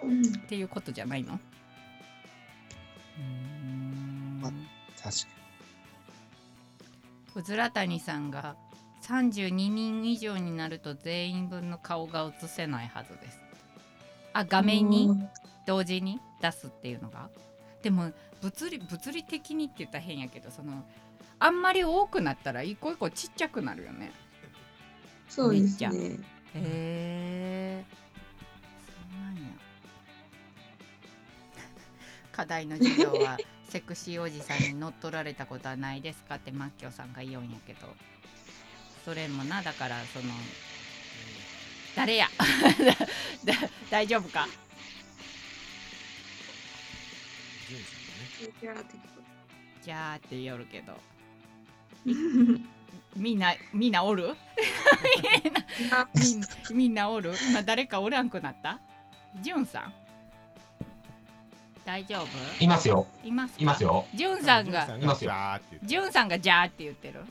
Speaker 2: うん。
Speaker 1: ていうことじゃないの？うーん
Speaker 3: あ確か
Speaker 1: うずら谷さんが32人以上になると全員分の顔が映せないはずですあ画面に同時に出すっていうのが？でも物理物理的にって言ったら変やけどそのあんまり多くなったら一個一個ちっちゃくなるよね。
Speaker 2: そうですね。
Speaker 1: へえそうなんや。課題の授業は セクシーおじさんに乗っ取られたことはないですか？ってマッキョさんが言うんやけど。それもなだからその誰や？だ大丈夫か？じゃあって言おるけど。みんなみんなおる？みんなみんなおる？今誰かおらんくなった？じゅんさん。大丈夫？
Speaker 5: いますよ。
Speaker 1: いますか？
Speaker 5: いますよ。
Speaker 1: じゅんさんが
Speaker 6: ジュンさん
Speaker 5: いますよ。
Speaker 6: ジャーって言って
Speaker 1: じゅんさんがじゃーって言ってる。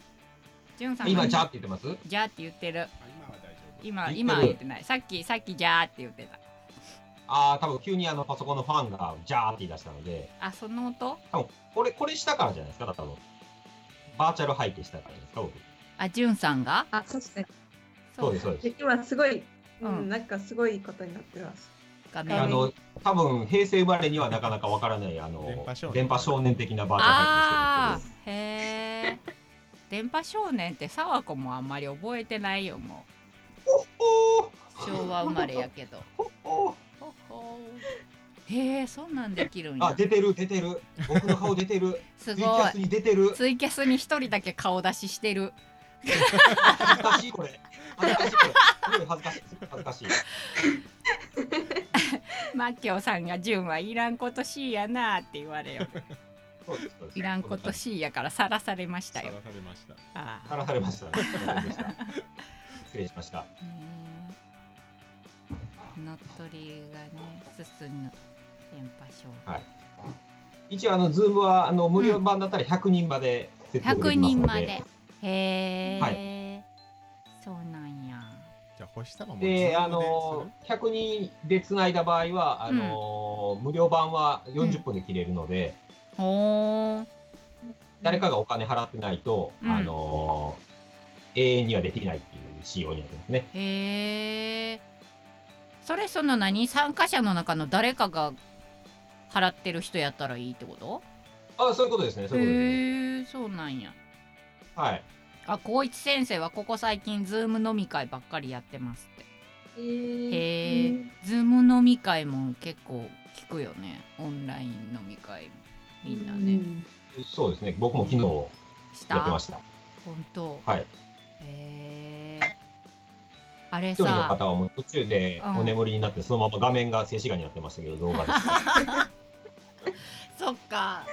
Speaker 1: じゅんさんが
Speaker 5: 今、じゃあって言ってます？
Speaker 1: じゃーって言ってる。
Speaker 6: あ今
Speaker 1: 今
Speaker 5: 言ってる
Speaker 1: 今は言ってないさっきさっきじゃーって言ってた
Speaker 5: ああ、多分急にあのパソコンのファンがじゃーって言い出したので、
Speaker 1: あその音？
Speaker 5: 多分これ、これしたからじゃないですか、多分。バーチャル背景したからじゃないですか、僕。
Speaker 1: あじゅんさんが？
Speaker 2: あ、確かに。
Speaker 5: そうです、そうです。
Speaker 2: で今すごい、う
Speaker 1: うん
Speaker 2: ん、なんかすごいことになってます。
Speaker 1: 画面
Speaker 5: あの、多分平成生まれにはなかなかわからない、あの
Speaker 6: 電波少、年
Speaker 5: 電波少年的なバーチャル
Speaker 1: あ
Speaker 5: 背景してる
Speaker 1: へえ電波少年って沢子もあんまり覚えてないよも。う昭和生まれやけど へえそんなんできるんや
Speaker 5: あ、出てる、出てる。僕の顔出てる。
Speaker 1: すごい
Speaker 5: ツイキャスに出てる。
Speaker 1: ツイキャスに一人だけ顔出ししてる
Speaker 5: 恥ずかしいこれ。恥ずかしいこれ。すごい恥ずかしい。恥ずかしい。
Speaker 1: マッキョさんが純はいらんことしいやなって言われよいらんことしいやからさらされましたよ
Speaker 6: さらされました。
Speaker 1: ああ
Speaker 5: さらされました失礼しました。
Speaker 1: 乗っ取りがね進む電波障害、
Speaker 5: 一応あのズームはあの無料版だったら100人まで接続で
Speaker 1: 100
Speaker 5: きますので。
Speaker 1: 人まで。へえ、
Speaker 5: は
Speaker 1: そうなんや。
Speaker 6: じゃあ星様も
Speaker 5: で、あの100人でつないだ場合はあの、無料版は40分で切れるので、
Speaker 1: おー。
Speaker 5: 誰かがお金払ってないと、
Speaker 1: うん。
Speaker 5: あの永遠にはできないっていう仕様になってますね。
Speaker 1: へえそれその何参加者の中の誰かが払ってる人やったらいいってこと？
Speaker 5: あ、そういうことですね。そういうことですね。
Speaker 1: へえそうなんや
Speaker 5: はい。
Speaker 1: あ光一先生はここ最近ズーム飲み会ばっかりやってますって
Speaker 2: えー
Speaker 1: へえズーム飲み会も結構聞くよねオンライン飲み会みんなね、
Speaker 5: そうですね。僕も昨日
Speaker 1: した
Speaker 5: やってました。
Speaker 1: 本当
Speaker 5: はい。
Speaker 1: へえあれ
Speaker 5: 一人の
Speaker 1: さ
Speaker 5: 方はもう途中で
Speaker 1: うん。
Speaker 5: お眠りになって、そのまま画面が静止画になってましたけど、動画で。す。
Speaker 1: そっか。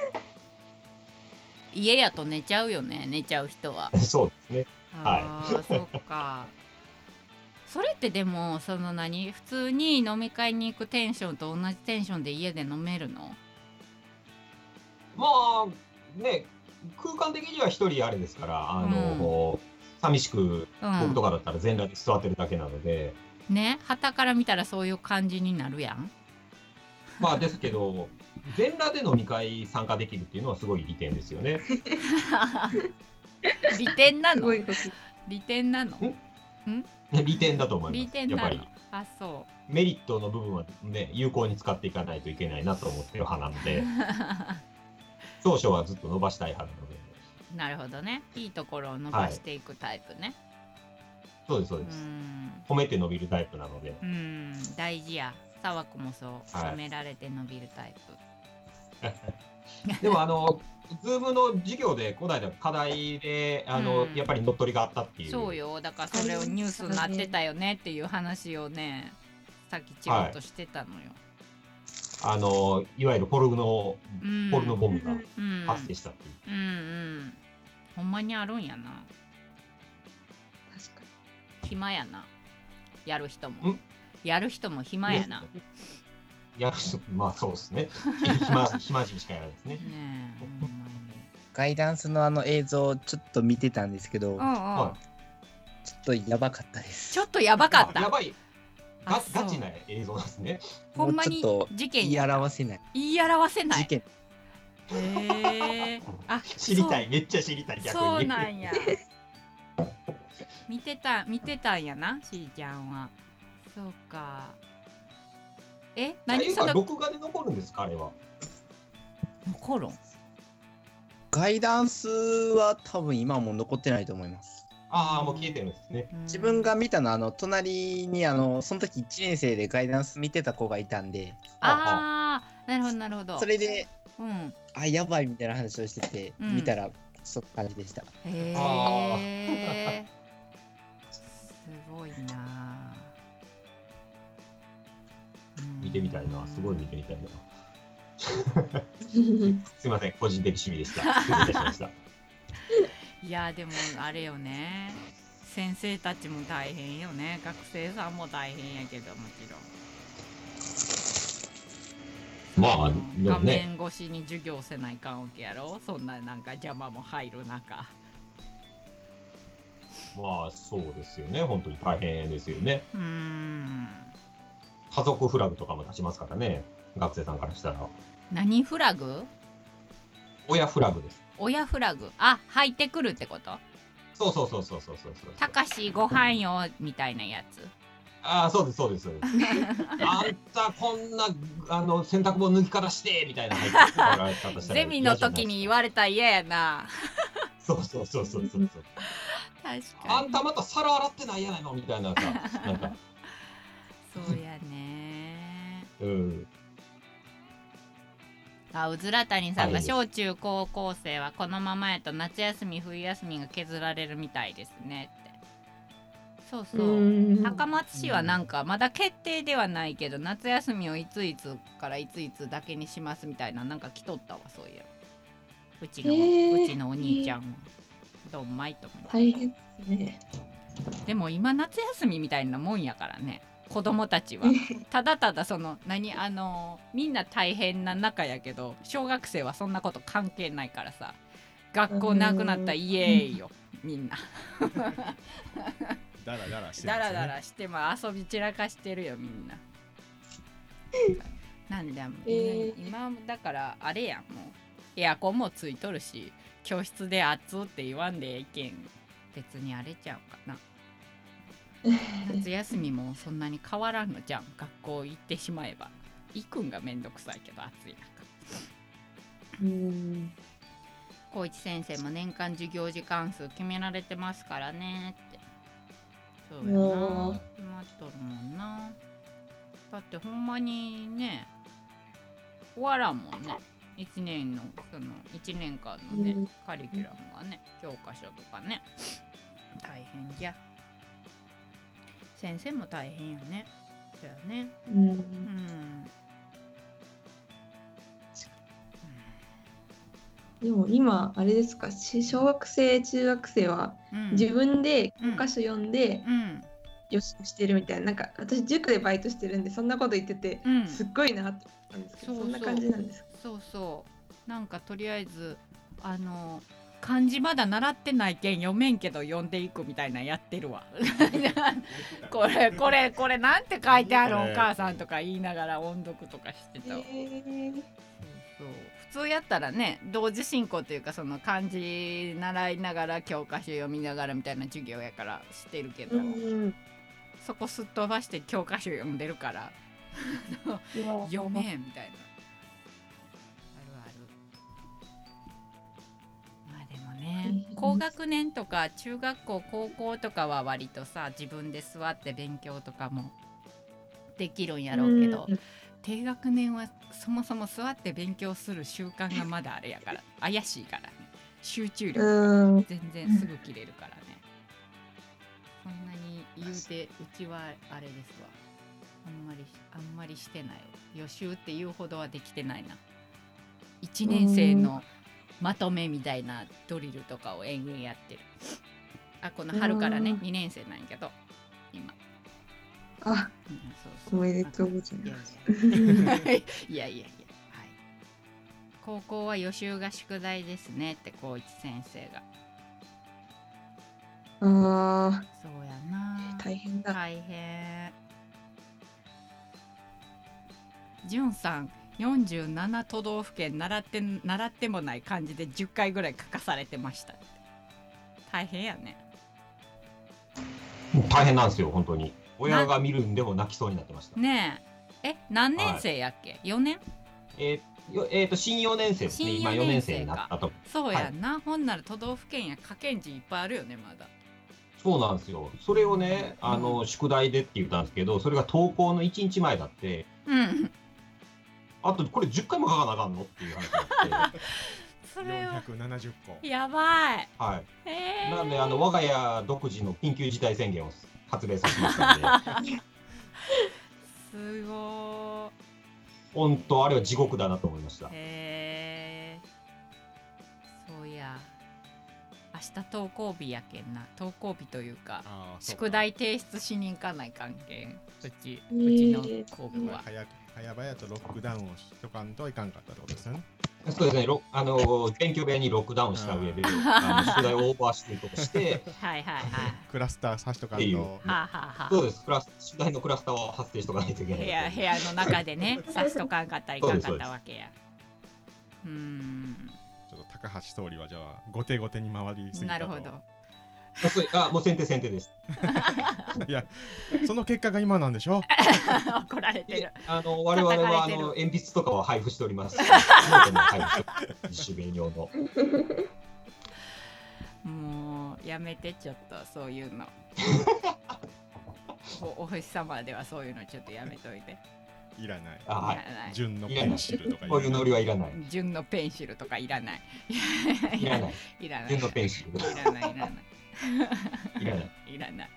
Speaker 1: 家やと寝ちゃうよね寝ちゃう人は。
Speaker 5: そうですね。はい。
Speaker 1: そっか。それってでもその何？普通に飲み会に行くテンションと同じテンションで家で飲めるの？
Speaker 5: まあ、ね、空間的には一人あれですから、あの、寂しく、
Speaker 1: うん。
Speaker 5: 僕とかだったら全裸で座ってるだけなので、
Speaker 1: ね？旗から見たらそういう感じになるやん。
Speaker 5: まあですけど、全裸で飲み会参加できるっていうのはすごい利点ですよね。
Speaker 1: 利点なの？利点なの？
Speaker 5: 利点だと思い
Speaker 1: 利
Speaker 5: ます。
Speaker 1: 点なの？
Speaker 5: やっぱり。
Speaker 1: あそ
Speaker 5: メリットの部分はね、有効に使っていかないといけないなと思ってる派なの
Speaker 1: う
Speaker 5: で、長所はずっと伸ばしたい派なので、
Speaker 1: なるほどね。いいところを伸ばしていくタイプね、
Speaker 5: そうです、そう
Speaker 1: う
Speaker 5: です。
Speaker 1: ん。
Speaker 5: 褒めて伸びるタイプなので、
Speaker 1: うん。大事や。沢子もそう。
Speaker 5: はい。
Speaker 1: 褒められて伸びるタイプ、
Speaker 5: でもあの、ズームの授業で、この間課題で、あの、
Speaker 1: うん。
Speaker 5: やっぱり乗っ取りがあったっていう。
Speaker 1: そうよ。だからそれをニュースになってたよねっていう話をねさっきちょっとしてたのよ、
Speaker 5: あの、いわゆるポルノ、
Speaker 1: うん。
Speaker 5: ポルノボムが
Speaker 1: うん。
Speaker 5: 発生したっていう。
Speaker 1: うんうんほんまにあるんやな
Speaker 2: 確か
Speaker 1: 暇やなやる人も
Speaker 5: ん？
Speaker 1: やる人も暇やな、
Speaker 5: ねやる人、まあそうですね。暇、暇人しかやらないですね。
Speaker 1: ねえほんまに
Speaker 3: ガイダンスのあの映像ちょっと見てたんですけど、
Speaker 1: うんうん、
Speaker 5: は
Speaker 3: ちょっとやばかったです。
Speaker 1: ちょっとやばかった
Speaker 5: あやばい。ガ
Speaker 1: あそう
Speaker 5: ガチな映像ですね。
Speaker 1: ほんまに
Speaker 3: もうちょっと言い
Speaker 1: 事件や
Speaker 3: 表せない。
Speaker 1: 言い表せない
Speaker 3: 事件。
Speaker 1: へえ あ
Speaker 5: 知りたい、めっちゃ知りたい、逆に。
Speaker 1: そうなんや。見てた見てたんやなしーちゃんは。そうか。え何その
Speaker 5: 録画で残るんですか、あれは。
Speaker 1: 残るん？
Speaker 3: ガイダンスは多分今はもう残ってないと思います。
Speaker 5: ああ、もう消えてるんですね。
Speaker 3: 自分が見たのはあの隣にあのその時1年生でガイダンス見てた子がいたんで、
Speaker 1: ああなるほどなるほど。
Speaker 3: それで
Speaker 1: うん
Speaker 3: あやばいみたいな話をしてて、
Speaker 1: うん
Speaker 3: 見たらそんな感じでした。
Speaker 1: へ
Speaker 5: あ
Speaker 1: えすごいなうん
Speaker 5: 見てみたいな、すごい見てみたいな。
Speaker 2: に。
Speaker 5: すみません、個人的趣味でした。失礼いたしました。
Speaker 1: いやでもあれよね先生たちも大変よね学生さんも大変やけどもちろん
Speaker 5: まあ、
Speaker 1: うん画面越しに授業せないかんわけやろそんななんか邪魔も入る中
Speaker 5: まあ、そうですよね。本当に大変ですよね。
Speaker 1: うーん
Speaker 5: 家族フラグとかも出しますからね。学生さんからしたら。
Speaker 1: 何フラグ？
Speaker 5: 親フラグです。
Speaker 1: 親フラグあ入ってくるってこと？
Speaker 5: そうそうそうそうそうそうそう。
Speaker 1: たかしご飯よみたいなやつ
Speaker 5: ああ、そうです、そうです。そうですあんた、こんな、あの、洗濯物抜き方してみたいな
Speaker 1: ゼミの時に言われたら嫌やな。
Speaker 5: そうそうそうそうそう。そう。
Speaker 1: 確
Speaker 5: あ
Speaker 1: かに。
Speaker 5: んたまた皿洗ってないやないのみたいなさ、なんか、
Speaker 1: そうやね。
Speaker 5: うん。
Speaker 1: あうずら谷さんが
Speaker 5: はい。
Speaker 1: 小中高校生はこのままやと夏休み冬休みが削られるみたいですねそうそう。う高松市はなんかまだ決定ではないけど夏休みをいついつからいついつだけにしますみたいななんか来とったわそういやうちの、
Speaker 2: へー。
Speaker 1: うちのお兄ちゃんもどんまいと思う
Speaker 2: 大変。ですね。
Speaker 1: でも今夏休みみたいなもんやからね。子供たちは。ただただその何あのみんな大変な中やけど小学生はそんなこと関係ないからさ。学校なくなったらイエーイよみんな
Speaker 6: ダラダラして
Speaker 1: ダ
Speaker 6: ますよね。
Speaker 1: ラダラしても遊び散らかしてるよみんな。なんだもん、
Speaker 2: えー。
Speaker 1: 今だからあれやんもう。エアコンもついとるし教室で暑って言わんでええけん。別にあれちゃうかな。夏休みもそんなに変わらんのじゃん学校行ってしまえば。行くんがめんどくさいけど暑い中。
Speaker 2: うん。
Speaker 1: 高一先生も年間授業時間数決められてますからねってそうやな。決まっとるもんな。だってほんまにね終わらんもんね。1年のその1年間のね、
Speaker 2: うん。
Speaker 1: カリキュラムがね教科書とかね。大変じゃ。先生も大変やね。そうやね。
Speaker 2: うん。
Speaker 1: うん
Speaker 2: でも今あれですか？し小学生中学生は
Speaker 1: うん。
Speaker 2: 自分で教科書読んで
Speaker 1: うん。
Speaker 2: 予習してるみたいな。なんか私塾でバイトしてるんでそんなこと言ってて
Speaker 1: うん。
Speaker 2: すっごいなって思ったんですけど
Speaker 1: そう
Speaker 2: そんな感じなんですか？
Speaker 1: そうそう。なんかとりあえずあの漢字まだ習ってないけん読めんけど読んでいくみたいなのやってるわ。これこれこれなんて書いてあるお母さんとか言いながら音読とかしてたわ、
Speaker 2: え
Speaker 1: そう普通やったらね同時進行というかその漢字習いながら教科書読みながらみたいな授業やからしてるけど、
Speaker 2: うん
Speaker 1: そこすっ飛ばして教科書読んでるから読めんみたいな。ね
Speaker 2: うん。
Speaker 1: 高学年とか中学校高校とかは割とさ自分で座って勉強とかもできるんやろうけど、
Speaker 2: うん
Speaker 1: 低学年はそもそも座って勉強する習慣がまだあれやから怪しいからね。集中力全然すぐ切れるからね、そんなに言うてうちはあれですわ。あんまりあんまりしてない。わ予習っていうほどはできてないな。1年生のまとめみたいなドリルとかを延々やってる。あこの春からね
Speaker 2: うん。
Speaker 1: 2年生なんやけど今、
Speaker 2: あ
Speaker 1: うん、そうそう。
Speaker 2: おめでとうござい。ます。
Speaker 1: いやいやいや。いやいやはい。高校は予習が宿題ですねって高一先生が。
Speaker 2: あ
Speaker 1: そうやな。
Speaker 2: あ大変だ。
Speaker 1: 大変。じゅんさん47都道府県習って習ってもない漢字で10回ぐらい書かされてました大変やね。
Speaker 5: 大変なんですよ、本当に。親が見るんでも泣きそうになってました。
Speaker 1: ねえ。え何年生やっけ、4年？
Speaker 5: えーよえーと新4年生ですね、
Speaker 1: 新
Speaker 5: 今
Speaker 1: 四
Speaker 5: 4年
Speaker 1: 年生
Speaker 5: になったと。
Speaker 1: そうやんな、ほんなら都道府県や書けん字いっぱいあるよねまだ。
Speaker 5: そうなんですよ。それをね、あの、宿題でって言ったんですけど、それが登校の1日前だって、
Speaker 1: うん。
Speaker 5: あとこれ10回も書かなあかんのっていう話になって、
Speaker 1: それは。
Speaker 6: 470個。
Speaker 1: やばい。
Speaker 5: はい。なんで、あの、我が家独自の緊急事態宣言を発令させましたんで、
Speaker 1: すご
Speaker 5: 本当、あれは地獄だなと思いました。
Speaker 1: ー。へえそうや。明日登校日やけんな。登校日というか宿題提出しに行かない関係うち
Speaker 2: え
Speaker 1: う
Speaker 2: ー
Speaker 1: ちの校区は。
Speaker 6: 早く早々とロックダウンをしとかんといかんかったってことですよね。
Speaker 5: そうですね、ろあの、勉強部屋にロックダウンした上で、あの宿題をオーバーしてるとこして、
Speaker 1: はいはいはい。
Speaker 6: クラスターさしとかん
Speaker 5: っていう。
Speaker 6: と。
Speaker 1: はあ、はあは
Speaker 5: そうです、クラス、宿題のクラスターを発生しとかないといけ
Speaker 1: あ、
Speaker 5: ない
Speaker 1: 部屋部屋の中でね さしとかんかったらいかんかったわけや。うーん。
Speaker 6: ちょっと高橋総理はじゃあ後手後手に回りすぎたと。
Speaker 1: なるほど
Speaker 5: あもう先手先手です。
Speaker 6: いやその結果が今なんでしょ
Speaker 1: 怒られてる
Speaker 5: あの我々はあの鉛筆とかは配布しております。主勉用の。
Speaker 1: もうやめてちょっとそういうのおお星様ではそういうのちょっとやめといて
Speaker 6: いらない。
Speaker 5: あはい
Speaker 1: いらない
Speaker 6: 純のペンシルとか
Speaker 5: こういうノリはいらない。
Speaker 1: 純のペンシルとかいらない
Speaker 5: いらない。
Speaker 1: いらない
Speaker 5: 純のペンシル。
Speaker 1: いらないいらない
Speaker 5: いらない。
Speaker 1: いらない。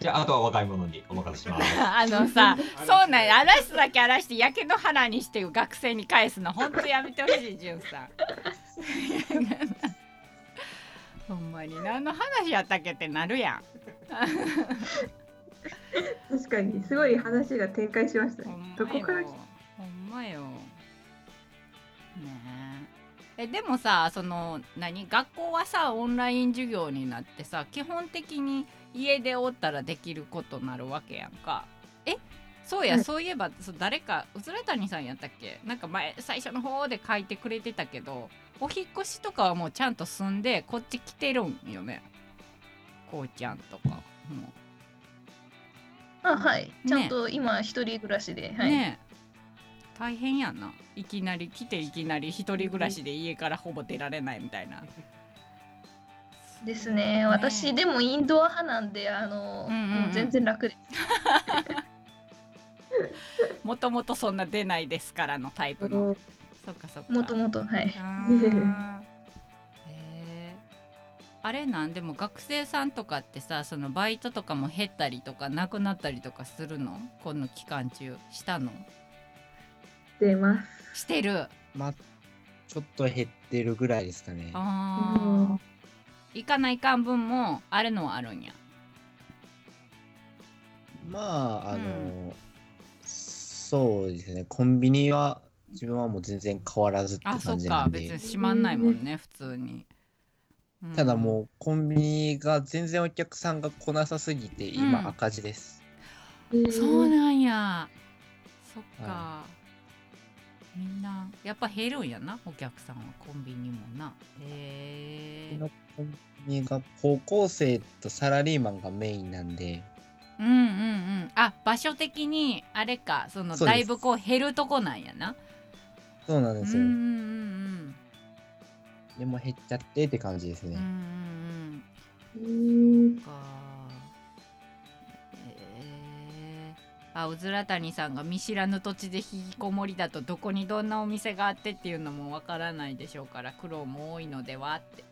Speaker 5: じゃあ、あとは若い者にお任せします。
Speaker 1: あのさ そうなんや。荒らすだけ荒らして焼け野原にして学生に返すのほんとやめてほしいじゅんさん。ほんまに何の話やったっけってなるやん。
Speaker 2: 確かにすごい話が展開しましたね。
Speaker 1: ほんまよ
Speaker 2: どこから
Speaker 1: ほんまよ。ねええでもさその何？学校はさオンライン授業になってさ基本的に家でおったらできることなるわけやんかえそうや、
Speaker 2: はい
Speaker 1: そういえばそう誰かうずら谷さんやったっけ？なんか前最初の方で書いてくれてたけどお引っ越しとかはもうちゃんと住んでこっち来てるんよねこうちゃんとかも
Speaker 4: あはい。ちゃんと今一人暮らしで。はい。
Speaker 1: ねえ大変やんな。いきなり来ていきなり一人暮らしで家からほぼ出られないみたいな。
Speaker 4: ですね。私でもインドア派なんで、あの、
Speaker 1: うんうんうん。
Speaker 4: もう全然楽です。
Speaker 1: もともとそんな出ないですからのタイプの。そっかそっか。
Speaker 4: もともと、はい。
Speaker 1: あ れなんでも学生さんとかってさそのバイトとかも減ったりとかなくなったりとかするの？この期間中。したの？
Speaker 2: 出ます。
Speaker 1: してる。
Speaker 3: まあ、ちょっと減ってるぐらいですかね。
Speaker 1: あー。行かないかん分もあるのはあるんや。
Speaker 3: まあ、あの、
Speaker 1: うん。
Speaker 3: そうですね。コンビニは自分はもう全然変わらずって
Speaker 1: あそっ
Speaker 3: 感じなんで。
Speaker 1: か。別に。閉まんないもんね普通に、うん。
Speaker 3: ただもうコンビニが全然お客さんが来なさすぎて
Speaker 1: うん。
Speaker 3: 今赤字です。
Speaker 1: そうなんや。そっか、
Speaker 3: は
Speaker 1: みんなやっぱ減るんやなお客さんはコンビニもな。へえ
Speaker 3: コンビニが高校生とサラリーマンがメインなんで、
Speaker 1: うんうんうん。あ場所的にあれかそのだいぶこう減るとこなんやな。
Speaker 3: そうなんですよ。
Speaker 1: うんうんうん。
Speaker 3: でも減っちゃってって感じですね。
Speaker 1: うんうんうん。
Speaker 2: うん。
Speaker 1: かあうずら谷さんが見知らぬ土地で引きこもりだとどこにどんなお店があってっていうのもわからないでしょうから苦労も多いのではって。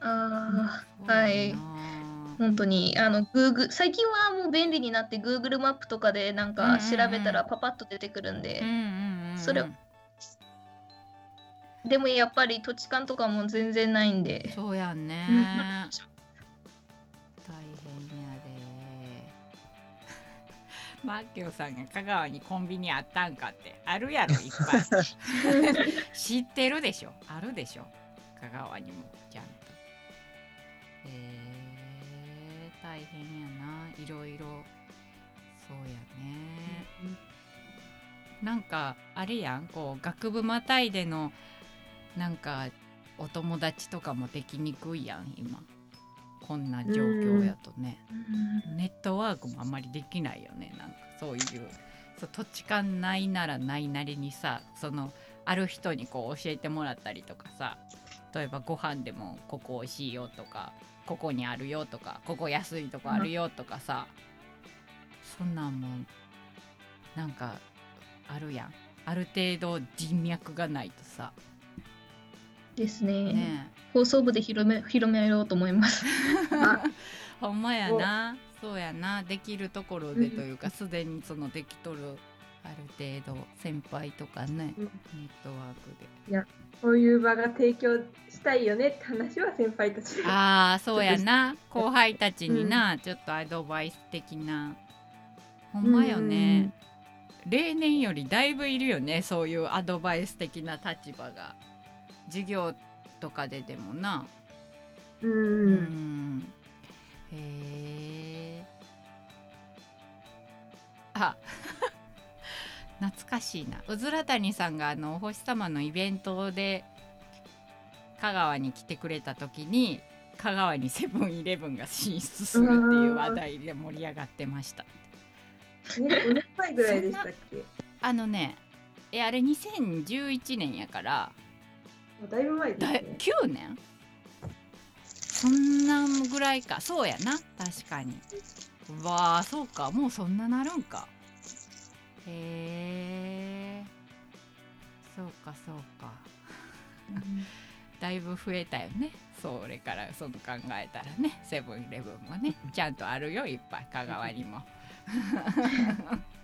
Speaker 4: あ
Speaker 1: そうだな
Speaker 4: はい。あ、本当に、あの、グーグ最近はもう便利になって、Google マップとかでなんか調べたらパパッと出てくるんで、
Speaker 1: うんうんうんうん。
Speaker 4: それでもやっぱり土地勘とかも全然ないんで、
Speaker 1: そうやんねマッキョさんが香川にコンビニあったんかって。あるやろいっぱい。知ってるでしょ。あるでしょ。香川にも。ちゃんと。えー、大変やな。いろいろ。そうやね。なんかあれやん。こう学部またいでのなんかお友達とかもできにくいやん今こんな状況やとね、ネットワークもあんまりできないよね。なんかそういうそう土地勘ないならないなりにさそのある人にこう教えてもらったりとかさ例えばご飯でもここ美味しいよとかここにあるよとかここ安いとこあるよとかさ、そんなんもなんかあるやん。ある程度人脈がないとさ
Speaker 4: ですね。
Speaker 1: ね。
Speaker 4: 放送部で広め広めようと思います。
Speaker 2: あ
Speaker 1: ほんまやな。そうやな。できるところでというかすでにそのできとるある程度先輩とかね、
Speaker 2: うん。
Speaker 1: ネットワークで。
Speaker 2: こういう場が提供したいよねって話は先輩たちで
Speaker 1: ああそうやな。後輩たちにな、ちょっとアドバイス的な。ほんまよね、例年よりだいぶいるよねそういうアドバイス的な立場が授業とかででもな。
Speaker 2: うん
Speaker 1: う
Speaker 2: うん。
Speaker 1: んへえあ。懐かしいな。うずら谷さんがあのお星様のイベントで香川に来てくれた時に香川にセブンイレブンが進出するっていう話題で盛り上がってました。
Speaker 2: ね5年前ぐらいでしたっけ？
Speaker 1: あのねえあれ2011年やから
Speaker 2: だいぶ前です
Speaker 1: だ
Speaker 2: ね
Speaker 1: 9年？そんなぐらいか。そうやな。確かに。わあそうか。もうそんななるんか。へえ。そうかそうか。だいぶ増えたよね。それからその考えたらね。セブンイレブンもね。ちゃんとあるよいっぱい。香川にも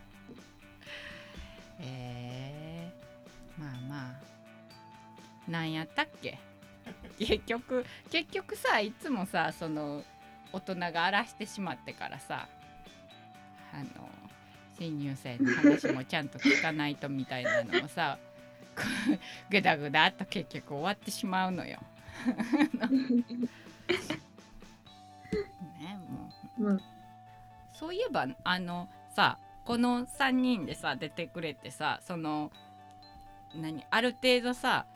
Speaker 1: あなんやったっけ？結局結局さいつもさその大人が荒らしてしまってからさあの新入生の話もちゃんと聞かないとみたいなのもさ ぐだぐだっと結局終わってしまうのよ。ねもう、
Speaker 2: うん。
Speaker 1: そういえばあのさこの3人でさ出てくれてさその何ある程度さ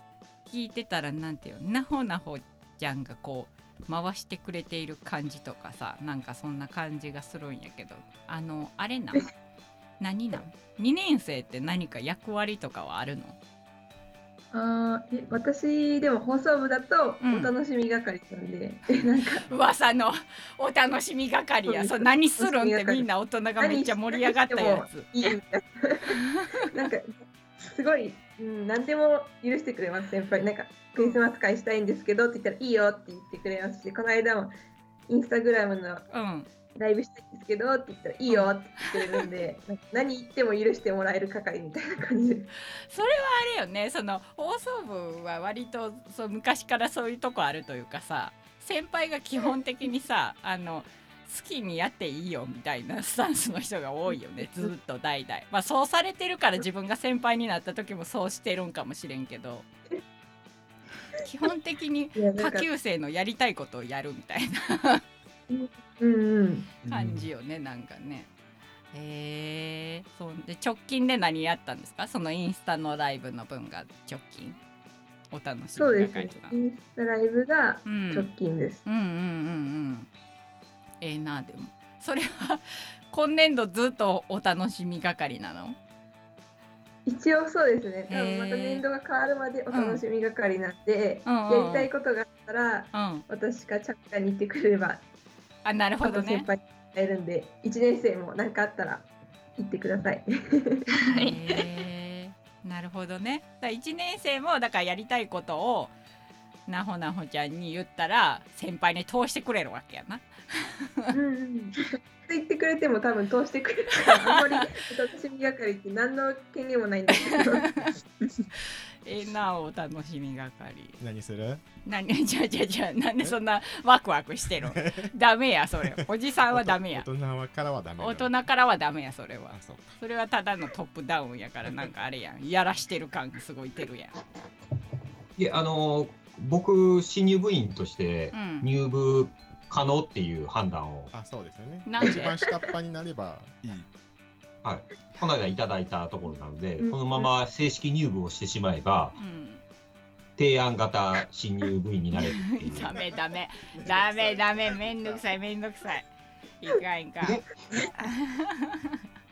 Speaker 1: 聞いてたらなんていうのなほなほちゃんがこう回してくれている感じとかさなんかそんな感じがするんやけど。あのあれなん？何なん ?2 年生って何か役割とかはあるの？
Speaker 2: あーえ私でも放送部だと
Speaker 1: うん。
Speaker 2: お楽しみ係なんで、え なんか
Speaker 1: 噂の お楽しみ係や。
Speaker 2: そ
Speaker 1: そうう何するんってみんな大人がめっちゃ盛り上がったやつ。
Speaker 2: いいなんかすごい、うん、何でも許してくれます。先輩なんかクリスマス会したいんですけどって言ったらいいよって言ってくれますしこの間もインスタグラムの
Speaker 1: うん。
Speaker 2: ライブしたいんですけどって言ったらいいよって言ってくれるんでなんか何言っても許してもらえる係みたいな感じ。です
Speaker 1: それはあれよね。その放送部は割とそう昔からそういうとこあるというかさ先輩が基本的にさあの好きにやっていいよみたいなスタンスの人が多いよねずっと。代々。まあそうされてるから自分が先輩になった時もそうしてるんかもしれんけど 基本的に下級生のやりたいことをやるみたいな
Speaker 2: うんうん。
Speaker 1: 感じよね、なんかね。へえそう。で直近で何やったんですか？そのインスタのライブの分が直近。お楽し
Speaker 2: そうですね。インスタライブが
Speaker 1: うん、うん
Speaker 2: 直近です、
Speaker 1: うんうんうんええなでも。それは今年度ずっとお楽しみ係なの？
Speaker 2: 一応そうですね。多分また年度が変わるまでお楽しみ係なんで、
Speaker 1: うん。うん
Speaker 2: やりたいことがあったら
Speaker 1: うん。
Speaker 2: 私かチャッカーに言ってくれれば
Speaker 1: あなるほど
Speaker 2: あと先
Speaker 1: ね
Speaker 2: 輩に伝えるんで1年生も何かあったら言ってください。
Speaker 1: へえなるほどね。だ1年生もだからやりたいことをなほなほちゃんに言ったら先輩に通してくれるわけやな。
Speaker 2: うんうん。言ってくれても多分通してくれるからあんまりお楽しみ係って何の権限もないんですけど。
Speaker 1: ええなお楽しみ係。
Speaker 6: 何する？
Speaker 1: 何？じゃあじゃあじゃあなんでそんなワクワクしてる？のダメやそれ。おじさんはダメや。
Speaker 6: 大人はからはダメ
Speaker 1: 大人からはダメやそれは。
Speaker 6: あそ
Speaker 1: それはただのトップダウンやからなんかあれやん。やらしてる感がすごい出るやん。
Speaker 5: いやあの僕新入部員として
Speaker 1: うん。
Speaker 5: 入部可能っていう判断を、
Speaker 6: あそうですよね。
Speaker 1: なんで？
Speaker 6: 一番下っ端になればいい。
Speaker 5: はい、この間いただいたところなので、
Speaker 2: うん。
Speaker 5: このまま正式入部をしてしまえば
Speaker 1: うん。
Speaker 5: 提案型新入部員になれるっていう。
Speaker 1: ダ メダメ。ダメダメ。めんどくさいめんどくさい。いかんいかん。
Speaker 5: え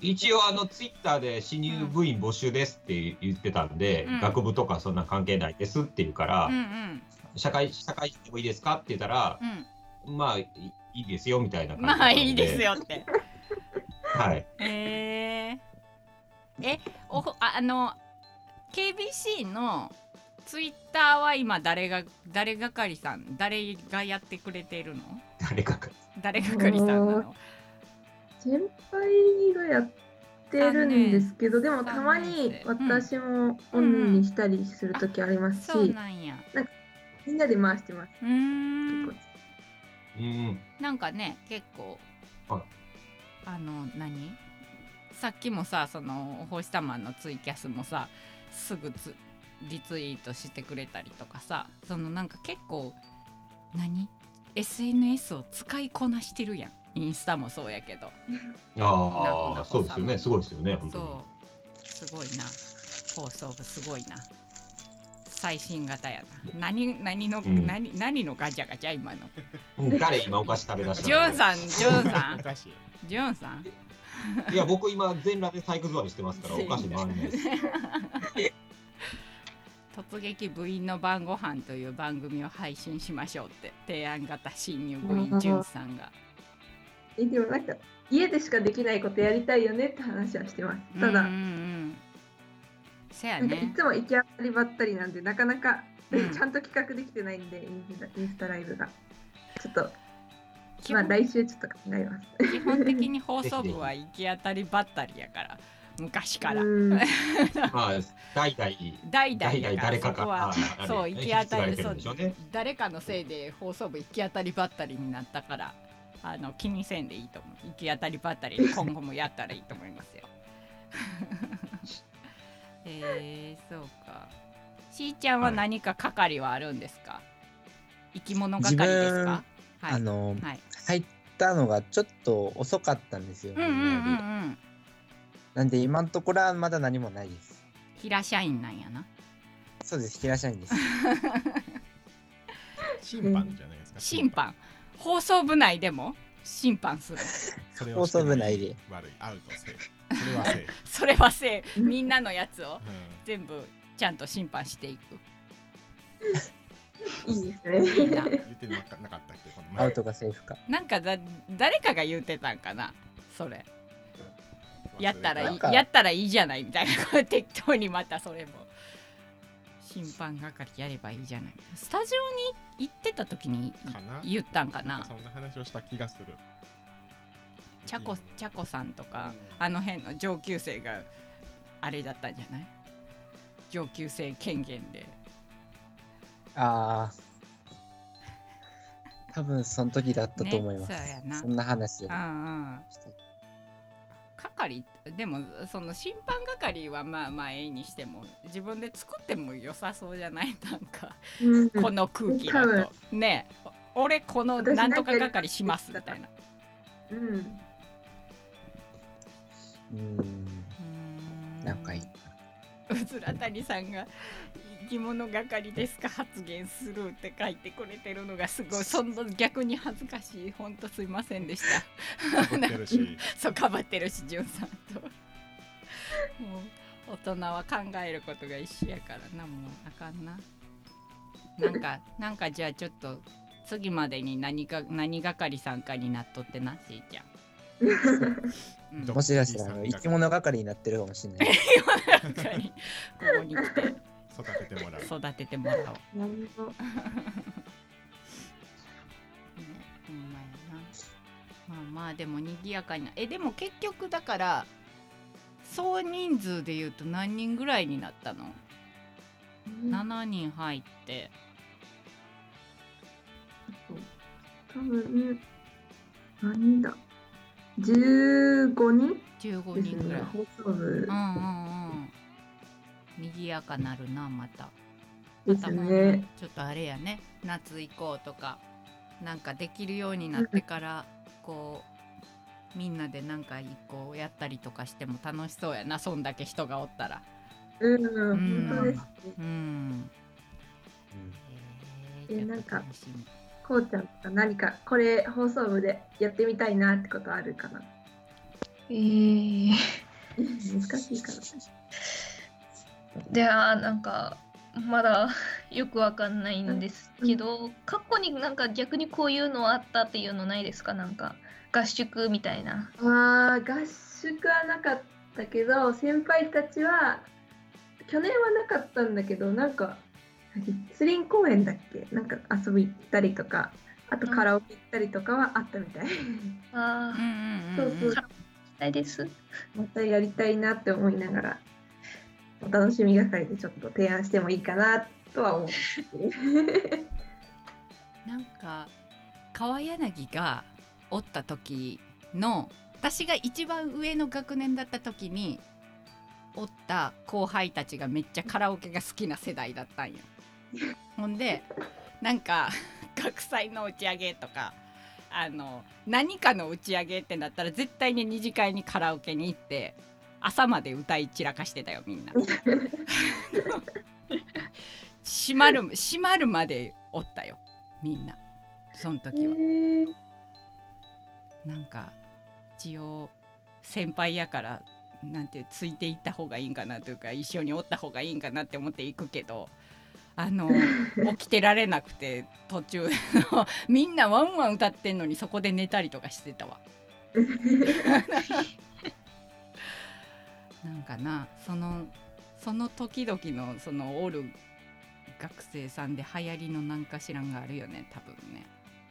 Speaker 5: 一応あのツイッターで新入部員募集ですって言ってたんで、
Speaker 1: うん。
Speaker 5: 学部とかそんな関係ないですって言うから、
Speaker 1: うんうん。
Speaker 5: 社会社会してもいいですかって言ったら、
Speaker 1: うん。
Speaker 5: まあいいいですよみたいな感じ
Speaker 1: まあいいですよって。
Speaker 5: はい。
Speaker 1: へええおああの KBC のツイッターは今誰が誰係さん誰がやってくれてるの？
Speaker 5: 誰かが
Speaker 1: 誰係さんなの？
Speaker 2: 先輩がやってるんですけどでもたまに私もオンにしたりする時ありますし、
Speaker 1: そうなんや。
Speaker 2: みんなで回してます。
Speaker 1: うーん。
Speaker 2: 結構。
Speaker 5: うん
Speaker 1: なんかね結構
Speaker 5: はい。
Speaker 1: あの何？さっきもさそのお星様のツイキャスもさすぐつリツイートしてくれたりとかさそのなんか結構何？SNS を使いこなしてるやんインスタもそうやけど。
Speaker 5: ああそうですよね。すごいですよね本当に。
Speaker 1: そう。すごいな。放送部すごいな。最新型やな。何何の、
Speaker 5: うん。
Speaker 1: 何何のガチャガチャ今の。
Speaker 5: うん。誰今お菓子食べ出した
Speaker 1: ジュンさんジュンさん。ジュンさん。
Speaker 5: いや僕今全裸で体育座りしてますからお菓子回らないです。
Speaker 1: 突撃部員の晩ご飯という番組を配信しましょうって提案型新入部員じゅんさんが
Speaker 2: えでもなんか家でしかできないことやりたいよねって話はしてます。ただ、
Speaker 1: うんうんうんせや
Speaker 2: なんかい
Speaker 1: ね
Speaker 2: つも行き当たりばったりなんでなかなか、
Speaker 1: うん。
Speaker 2: ちゃんと企画できてないんでインスタインスタライブが。ちょっとまあ来週ちょっと考えます。
Speaker 1: 基本的に放送部は行き当たりばったりやから昔から。
Speaker 2: うん。
Speaker 5: まあ、代々、
Speaker 1: 代々
Speaker 5: 誰かが
Speaker 1: そこは。
Speaker 5: ああ
Speaker 1: そう行き当たりそう誰かのせいで放送部行き当たりばったりになったからあの気にせんでいいと思う。行き当たりばったりで今後もやったらいいと思いますよ。えー、そうか。しーちゃんは何か係はあるんですか、生き物係ですか？はい。
Speaker 3: あの、
Speaker 1: はい。
Speaker 3: 入ったのがちょっと遅かったんですよ。
Speaker 1: うんうんうんう
Speaker 3: みんなより。
Speaker 1: ん
Speaker 3: なんで今のところはまだ何もないです。
Speaker 1: 平社員なんやな。
Speaker 3: そうです、平社員です。
Speaker 6: 審判じゃないですか。
Speaker 1: 審判放送部内でも審判する。
Speaker 6: それ
Speaker 3: 放送部内で。
Speaker 6: 悪い、アウトせい。それはせい。
Speaker 1: それはせいみんなのやつを
Speaker 6: う
Speaker 1: 全部ちゃんと審判していく。
Speaker 2: いいです
Speaker 1: いい
Speaker 2: ね。
Speaker 1: な。
Speaker 6: ん、言ってなかなかったっけこの前。
Speaker 3: アウトかセーフか。
Speaker 1: なんかだ誰かが言ってたんかな？それ。やったらいいやったらいいじゃないみたいな。こう適当にまたそれも審判係やればいいじゃない。スタジオに行ってた時に
Speaker 6: かな？
Speaker 1: 言ったんかな？
Speaker 6: そんな話をした気がする。
Speaker 1: チャコチャコさんとかあの辺の上級生があれだったんじゃない？上級生権限で。
Speaker 3: ああ。多分その時だったと思います。
Speaker 1: ねそうやな。
Speaker 3: そんな話を
Speaker 1: うんうん。係でもその審判係はまあまあええにしても自分で作っても良さそうじゃない？なんか
Speaker 2: うん。
Speaker 1: この空気だと。ね。え俺この
Speaker 2: 私
Speaker 1: なんとか係しますみたいな。
Speaker 2: うん。
Speaker 3: うん。なんかいい。
Speaker 1: うずら谷さんが生き物係ですか発言するって書いてくれてるのがすごい。そんな逆に恥ずかしい。本当すいませんでした。
Speaker 6: 怒ってるし、
Speaker 1: そうかばってるしじゅんさんと。もう大人は考えることが一緒やからな。もうあかんな。なんかなんかじゃあちょっと次までに何か何係さんかになっとってなしーちゃん、
Speaker 3: もしかしたら生き物係になってるかもしれない。
Speaker 1: 係。ここに来て。
Speaker 6: 育ててもらう。
Speaker 1: 育ててもらおう、ね、
Speaker 2: なるほど。
Speaker 1: まやな。まあまあでも賑やかになえでも結局だから総人数でいうと何人ぐらいになったの、7人入って。
Speaker 2: 多分、何人だ？?15 人
Speaker 1: ？15
Speaker 2: です
Speaker 1: 人ぐらい。
Speaker 2: ね。放送部。
Speaker 1: うんうんうん賑やかなるなまた。
Speaker 2: ですね。
Speaker 1: ちょっとあれやね。夏行こうとかなんかできるようになってからこうみんなでなんか一個やったりとかしても楽しそうやな。そんだけ人がおったら。
Speaker 2: うん、
Speaker 1: ん
Speaker 2: 本当ですね。
Speaker 1: うん。
Speaker 2: え
Speaker 1: えー
Speaker 2: なんかこうちゃんとか何かこれ放送部でやってみたいなってことあるかな？
Speaker 4: えー、
Speaker 2: 難しいかな。
Speaker 4: ではなんかまだよくわかんないんですけど、過去になんか逆にこういうのあったっていうのないですか？なんか合宿みたいな。
Speaker 2: あー合宿はなかったけど先輩たちは去年はなかったんだけどなんかスリン公園だっけ？なんか遊び行ったりとかあとカラオケ行ったりとかはあったみたい。
Speaker 4: あ
Speaker 1: うんうん
Speaker 2: そうそう
Speaker 4: あ、いです。
Speaker 2: またやりたいなって思いながらお楽しみ係でちょっと提案してもいいかなとは思って
Speaker 1: なんか川柳がおった時の私が一番上の学年だった時におった後輩たちがめっちゃカラオケが好きな世代だったんよ。ほんでなんか 学祭の打ち上げとかあの何かの打ち上げってなったら絶対に二次会にカラオケに行って朝まで歌い散らかしてたよみんな。閉まる閉まるまでおったよみんなその時は。なんか一応先輩やからなんてついていった方がいいんかなというか一緒におった方がいいんかなって思って行くけどあの起きてられなくて途中。の みんなワンワン歌ってんのにそこで寝たりとかしてたわ。なんかなそのその時々のそのおる学生さんで流行りのなんかしらんがあるよね多分ね。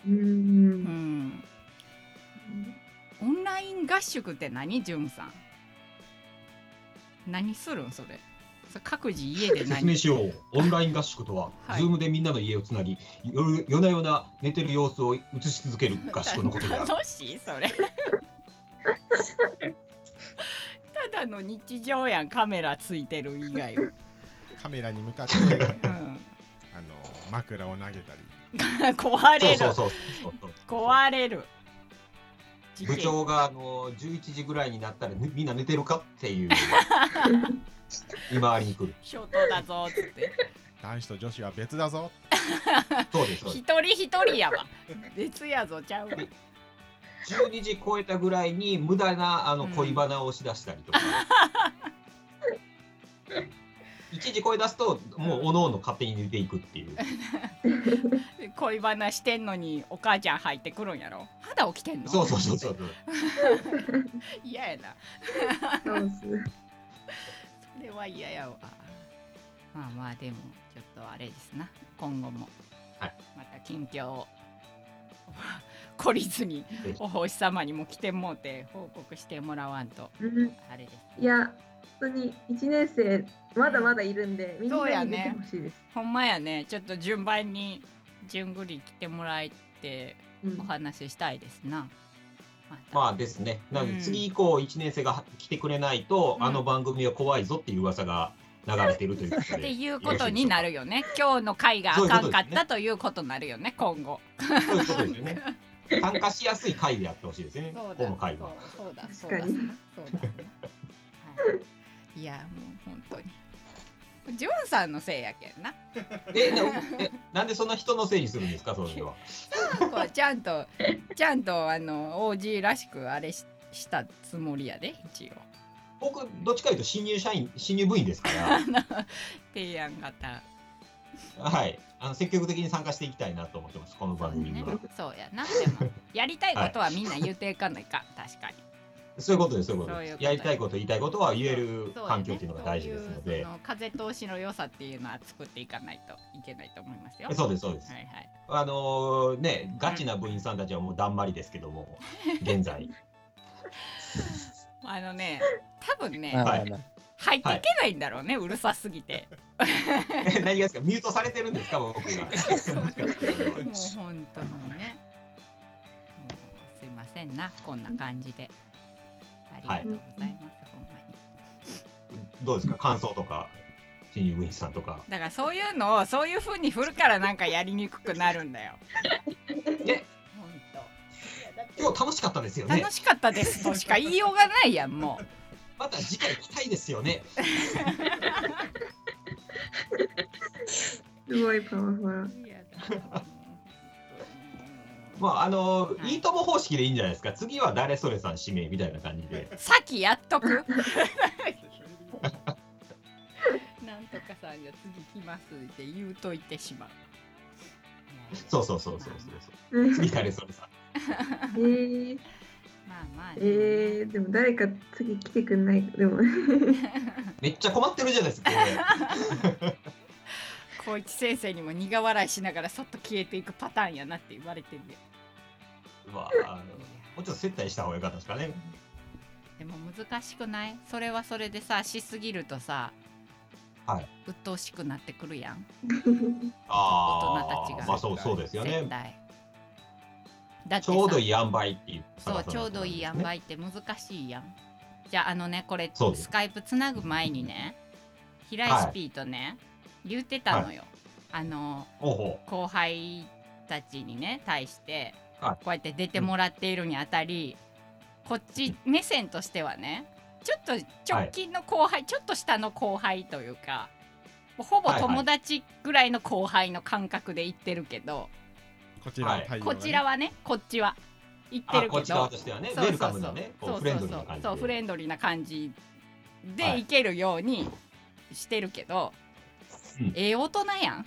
Speaker 2: う
Speaker 1: うん。ん。オンライン合宿って何じゅんさん？何するんそれ？各自家で
Speaker 5: 説明
Speaker 1: 何
Speaker 5: しよう。オンライン合宿とは、
Speaker 1: はい。
Speaker 5: ズームでみんなの家をつなぎ、夜夜な夜な寝てる様子を映し続ける合宿のことである。
Speaker 1: 楽しいそれ。ただの日常やんカメラついてる以外は、
Speaker 6: カメラに向かって
Speaker 1: うん、
Speaker 6: あの枕を投げたり。
Speaker 1: 壊れる。
Speaker 5: そうそうそうそう。
Speaker 1: 壊れる。
Speaker 5: 部長があの11時ぐらいになったらねみんな寝てるかっていう見回りに来る。
Speaker 1: ショートだぞっつって
Speaker 6: 男子と女子は別だぞ
Speaker 5: そうです。そう
Speaker 1: 一
Speaker 5: です
Speaker 1: 人一人やわ別やぞちゃうわ
Speaker 5: 12時超えたぐらいに無駄なあの
Speaker 1: うん
Speaker 5: 恋バナをしだしたりとか。1時超え出すともうおのおの勝手に寝ていくっていう。
Speaker 1: 恋バナしてんのにお母ちゃん入ってくるんやろ肌起きてんの？
Speaker 5: そうそうそうそう。
Speaker 1: 嫌やな
Speaker 2: そうっす。
Speaker 1: それは嫌やわ。まあまあでもちょっとあれですな。今後も、
Speaker 5: はい。
Speaker 1: また近況を懲りずにお星様にも来てもうて報告してもらわんと。
Speaker 2: うん。
Speaker 1: あれです。
Speaker 2: いや、本当に1年生、まだまだいるんで、みんなにてほしいです。
Speaker 1: ほんまやね。ちょっと順番に順繰り来てもらえて
Speaker 2: うん。
Speaker 1: お話ししたいですな、また
Speaker 5: まあですね。なの
Speaker 1: うん。
Speaker 5: で次以降1年生が来てくれないと、
Speaker 1: うん。
Speaker 5: あの番組は怖いぞっていう噂が流れてるということで。
Speaker 1: っていうことになるよね。今日の回があかんかったということになるよね。今後。
Speaker 5: そういうことですよね。参加しやすい回でやってほしいですね。この回は。
Speaker 1: そうそうだ。
Speaker 2: 確かに。
Speaker 1: そうだそうだ、はい、いやもう本当にジュンさんのせいやけんな。
Speaker 5: え、なえなんでそんな人のせいにするんですか、それは。
Speaker 1: こうちゃんとちゃんとあの OG らしくあれししたつもりやで一応。
Speaker 5: 僕、どっちかというと新入社員、新入部員ですか
Speaker 1: あの 提案型。
Speaker 5: ら、はい。あの積極的に参加していきたいなと思ってます、この番組には。
Speaker 1: そうやな。でもやりたいことはみんな言っていかないか、確かに
Speaker 5: そういうことです、そういうことです。やりたいこと、言いたいことは言える環境っていうのが大事ですの
Speaker 1: そうい
Speaker 5: で
Speaker 1: うそ。の風通しの良さっていうのは作っていかないといけないと思いますよ。
Speaker 5: そうです、そうです。
Speaker 1: は。いはい。
Speaker 5: あのーね、ガチな部員さんたちはもうだんまりですけども、現在。
Speaker 1: あのね多分ね、
Speaker 5: はい。
Speaker 3: まあ
Speaker 1: 入っていけないんだろうね、うるさすぎて。
Speaker 5: 何がですか、ミュートされてるんですか、僕が。
Speaker 1: もう本当にね。もうすいませんなこんな感じでありがとうございます、ほん。まに
Speaker 5: どうですか、感想とか、新入部員さんとか。
Speaker 1: だからそういうのをそういう風に振るからなんかやりにくくなるんだよ。
Speaker 5: え、
Speaker 1: 本
Speaker 5: 今日楽しかったですよね。
Speaker 1: 当楽。しかったですとしか言いようがないやんもう。
Speaker 5: また次回来たいですよね。
Speaker 2: すごいパワフル。
Speaker 5: まあ、あのー
Speaker 1: はい
Speaker 5: いいとも方式でいいんじゃないですか。次は誰それさん指名みたいな感じで。
Speaker 1: さっきやっとく？なんとかさんが次来ますって言うといてしまう
Speaker 5: そうそうそうそうそう
Speaker 2: え
Speaker 5: そう。次誰それさん。
Speaker 2: ー、
Speaker 1: まあまあ、
Speaker 2: えー、でも誰か次来てくんないでも
Speaker 5: めっちゃ困ってるじゃないですか。これ
Speaker 1: 光一先生にも苦笑いしながらそっと消えていくパターンやなって言われてるで
Speaker 5: うわあのもうちょっと接待した方がよかったですかね。
Speaker 1: でも難しくない？それはそれでさしすぎるとさ
Speaker 5: はい。
Speaker 1: 鬱陶しくなってくるやん。
Speaker 5: あ
Speaker 1: 大人たちが。
Speaker 5: あ、まあそうそうですよね。
Speaker 1: だ
Speaker 5: ちょうどいい塩梅っていう。
Speaker 1: そうちょうどいい塩梅って難しいやん。じゃああのねこれスカイプつなぐ前にね平石 P とね、言ってたのよ、あの
Speaker 5: おうほ
Speaker 1: 後輩たちにね対して。
Speaker 5: はい
Speaker 1: こうやって出てもらっているにあたり、こっち目線としてはねちょっと直近の後輩、ちょっと下の後輩というかもうほぼ
Speaker 5: はいはい
Speaker 1: 友達ぐらいの後輩の感覚で言ってるけど、
Speaker 6: こちらの対応がね。
Speaker 1: こちらはねこっちは言って
Speaker 5: あ、
Speaker 1: るけ
Speaker 5: こっち側
Speaker 1: ど
Speaker 5: としてはね、ウ
Speaker 1: そうそう。
Speaker 5: ェルカムなね、こ
Speaker 1: そうう
Speaker 5: フレンドリーな感じで。
Speaker 1: そうそうフレンドリーな感じ
Speaker 5: は
Speaker 1: で
Speaker 5: い。
Speaker 1: いけるようにしてるけど、
Speaker 5: うん。
Speaker 1: ええ大人やん？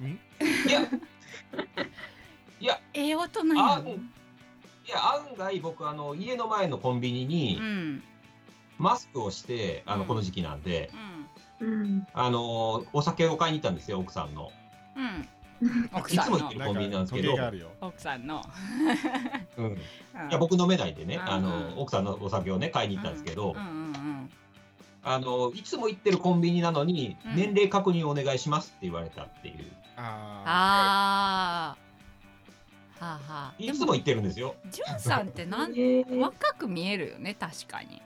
Speaker 5: いや、いや、
Speaker 1: ええ大人やん
Speaker 5: あうんいや案外僕あの家の前のコンビニに
Speaker 1: うん。
Speaker 5: マスクをして、あ
Speaker 1: うん。
Speaker 5: のこの時期なんで、
Speaker 1: うん。
Speaker 2: うん。
Speaker 5: あのお酒を買いに行ったんですよ奥さんの。
Speaker 1: うん。奥
Speaker 5: い
Speaker 1: さんの
Speaker 5: つも行ってるコンビニなんですけど。
Speaker 1: 奥さんの。
Speaker 5: うん、い
Speaker 1: うん
Speaker 5: や僕飲めないんでね、
Speaker 1: うん。
Speaker 5: あの奥さんのお酒をね買いに行ったんですけど、
Speaker 1: うんうんうん。
Speaker 5: あのいつも行ってるコンビニなのに、
Speaker 1: うん。
Speaker 5: 年齢確認お願いしますって言われたっていう。
Speaker 6: あ
Speaker 1: あーはあはあ。
Speaker 5: いつも行ってるんですよ。
Speaker 1: じゅんさんってなん
Speaker 2: えー。
Speaker 1: 若く見えるよね確かに。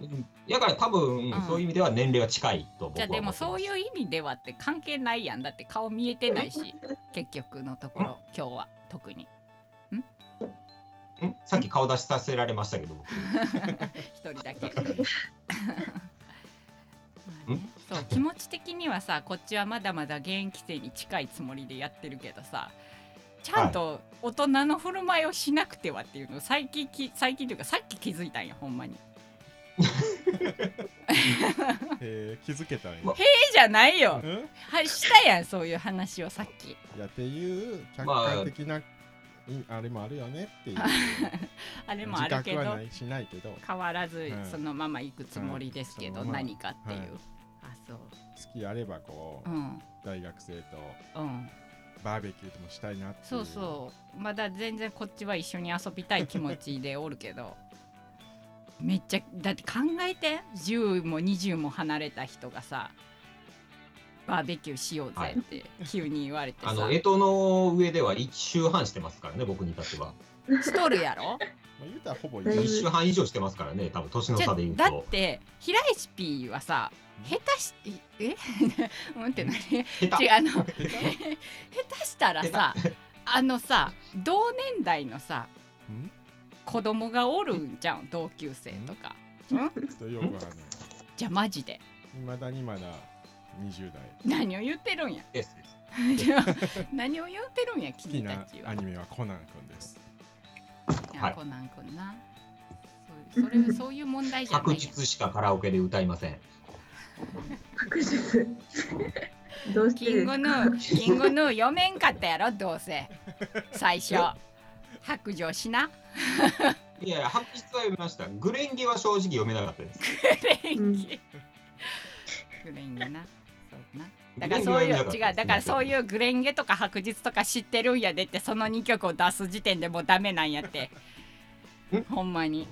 Speaker 5: うん。だから多分、
Speaker 1: うん。
Speaker 5: そういう意味では年齢は近いと僕は
Speaker 1: じゃあでもそう
Speaker 5: う。
Speaker 1: いう意味ではって関係ないやん。だって顔見えてないし 結局のところ今日は特に。
Speaker 5: ん？さっき顔出しさせられましたけど、僕。
Speaker 1: 一人だけ。まあねそう気持ち的にはさこっちはまだまだ現役生に近いつもりでやってるけどさちゃんと大人の振る舞いをしなくてはっていうのを最近き最近というかさっき気づいたんやほんまに。
Speaker 6: えー、気づけたんや。
Speaker 5: ま
Speaker 1: ええじゃないよ。
Speaker 6: うん？
Speaker 1: はいしたやんそういう話をさっき。
Speaker 6: いやっていう客
Speaker 5: まあ
Speaker 6: 観的な、いあれもあるよねっていう。
Speaker 1: あれもあ
Speaker 6: 自
Speaker 1: るけど
Speaker 6: 覚はないしないけど。好
Speaker 1: 変わらず
Speaker 6: はい
Speaker 1: そのまま行くつもりですけど、何かっていう、
Speaker 6: はい。
Speaker 1: あそう。
Speaker 6: きあればこう、
Speaker 1: うん。
Speaker 6: 大学生と
Speaker 1: うん
Speaker 6: バーベキューでもしたいなってい
Speaker 1: そうそう。まだ全然こっちは一緒に遊びたい気持ちでおるけど。めっちゃだって考えて10も20も離れた人がさバーベキューしようぜって急に言われてさ、
Speaker 5: あの干支の上では1周半してますからね、僕に至っては。
Speaker 1: しとるやろ？
Speaker 6: まあ、言うたらほぼ
Speaker 2: うん
Speaker 6: 一緒
Speaker 5: 1周半以上してますからね、多分年の差で言う
Speaker 1: だっ
Speaker 5: と。
Speaker 1: て平石 P はさ下手しえ？うんって何？
Speaker 5: 下手。
Speaker 1: 違うあの下手。したらさあのさ同年代のさ
Speaker 6: ん？
Speaker 1: 子供がおるんじゃん？同級生とか、じゃあマジで。
Speaker 6: いまだにまだ20代。
Speaker 1: 何を言ってるんや？何を言ってるんや君た
Speaker 6: な
Speaker 1: ちは？
Speaker 6: アニメはコナンくんです。
Speaker 1: コナン君な。それそういう問題じゃないやん。
Speaker 5: 白日しかカラオケで歌いません。
Speaker 2: 白日。どうして
Speaker 1: キングヌーキングヌー読めんかったやろどうせ。最初。白状しな。い
Speaker 5: やいや、白日は読みました。グレンゲは正直読めなかったです。
Speaker 1: グレン
Speaker 2: うん。
Speaker 1: ゲグレンゲな。そうな。だからそういう違う。だからそういうグレンゲとか白日とか知ってるんやでってその2曲を出す時点でもうダメなんやって。
Speaker 5: ん？
Speaker 1: ほんまに。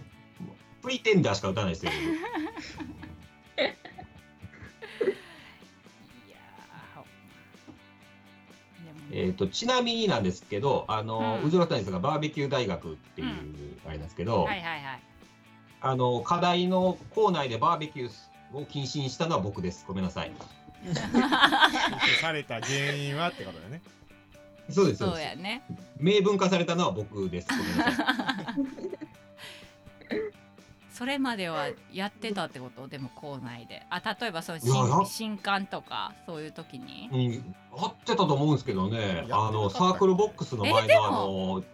Speaker 5: プリテンダーしか歌わないですよ。えっとちなみになんですけど、あの、
Speaker 1: うん
Speaker 5: うずらたにさんがバーベキュー大学っていう、あれなんですけど、
Speaker 1: はいはいはい
Speaker 5: あの課題の校内でバーベキューを禁止にしたのは僕です。ごめんなさい。
Speaker 6: された原因はってことだよね
Speaker 5: そうです。そうです
Speaker 1: そうやね
Speaker 5: 明文化されたのは僕です。ごめんなさい。
Speaker 1: それまではやってたってこと？でも校内で。あ例えばその新新刊とかそういう時に？
Speaker 5: うん、合ってたと思うんですけどね。あのサークルボックスの前のあの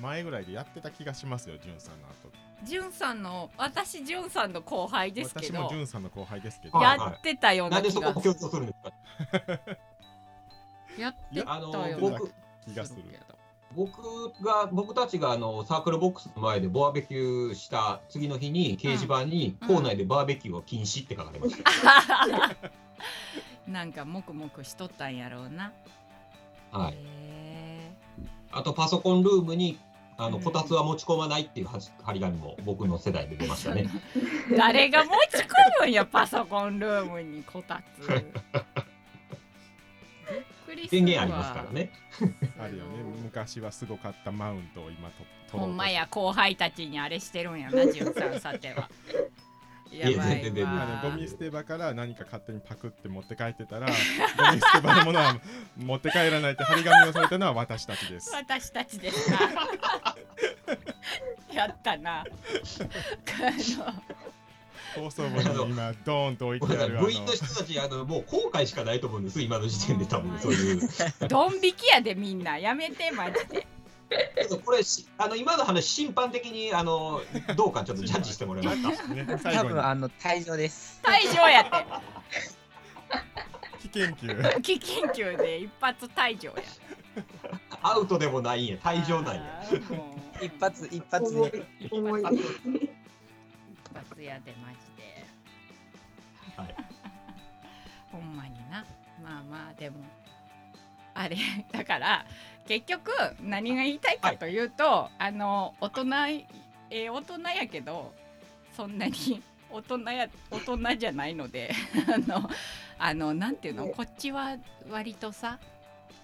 Speaker 6: 前ぐらいでやってた気がしますよじゅんさんの後。
Speaker 1: じゅんさんの私じゅんさんの後輩ですけ
Speaker 6: 私も
Speaker 1: ど
Speaker 6: じゅんさんの後輩ですけど。
Speaker 5: はい
Speaker 1: やってたよう
Speaker 5: なで
Speaker 1: なん気が
Speaker 5: そこを強調するんですか？
Speaker 1: やってたような
Speaker 5: 僕
Speaker 6: 気がする
Speaker 1: けど
Speaker 5: 僕が僕たちがあのサークルボックスの前でバーベキューした次の日に掲示板に
Speaker 1: うん
Speaker 5: 校内でバーベキューは禁止って書かれました。
Speaker 1: なんかもくもくしとったんやろうな。
Speaker 5: はい。
Speaker 1: へ
Speaker 5: あとパソコンルームにあの
Speaker 1: うん
Speaker 5: こたつは持ち込まないっていうはじ張り紙も僕の世代で出ましたね。
Speaker 1: ー 誰が持ち込むんやパソコンルームにこたつ。
Speaker 5: 電源ありますから。ね。
Speaker 6: あるよね昔はすごかったマウントを今と取ろうと
Speaker 1: ほんまや後輩たちにあれしてるんやなじゅんさんさては。やばい
Speaker 6: あ
Speaker 1: わ
Speaker 6: のゴミ捨て場から何か勝手にパクって持って帰ってたら ゴミ捨て場のものは持って帰らないって張り紙をされたのは私たちです
Speaker 1: 私たちですな。やったな。あの
Speaker 6: 放送部に今ドーンと置いてある
Speaker 5: 部員の人たちあのもう後悔しかないと思うんです今の時点で多分 そういう。
Speaker 1: ドン引きやでみんなやめてマジで。
Speaker 5: ちょっとこれしあの今の話審判的にあのどうかちょっとジャッジしてもらえますか。
Speaker 3: 多分あの退場です。
Speaker 1: 退場やって。
Speaker 6: 危険球
Speaker 1: 危険球で一発退場や。
Speaker 5: アウトでもないんや退場なんや。
Speaker 3: 一発一発
Speaker 2: 重い
Speaker 3: で。
Speaker 2: 重い。
Speaker 1: 一発やでマジで
Speaker 5: はい
Speaker 1: ほんまになまあまあでもあれ だから結局何が言いたいかというと、あの大人えー大人やけどそんなに 大人や大人じゃないのであのあのなんていうのこっちは割とさ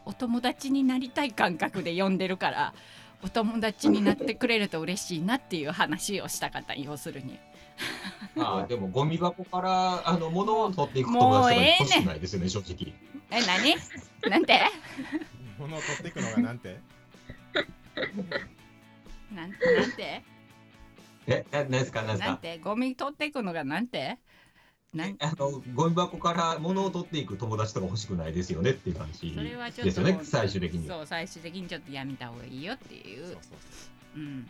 Speaker 1: お友達になりたい感覚で呼んでるからお友達になってくれると嬉しいなっていう話をしたかった要するに。
Speaker 5: ああでもゴミ箱からあの物を取っていく友達とか欲しくないですよね正直。
Speaker 1: え何？なんて？
Speaker 6: 物を取っていくのがなんて？
Speaker 1: なんなんて？
Speaker 5: えななんですか？なんです
Speaker 1: なん
Speaker 5: か。
Speaker 1: て？ゴミ取っていくのがなんて？なん？
Speaker 5: あのゴミ箱から物を取っていく友達とか欲しくないですよねっていう話
Speaker 1: それはちょっと
Speaker 5: ですよね最終的には。
Speaker 1: そう最終的にちょっとやめた方がいいよっていう。
Speaker 6: そうそう
Speaker 1: うん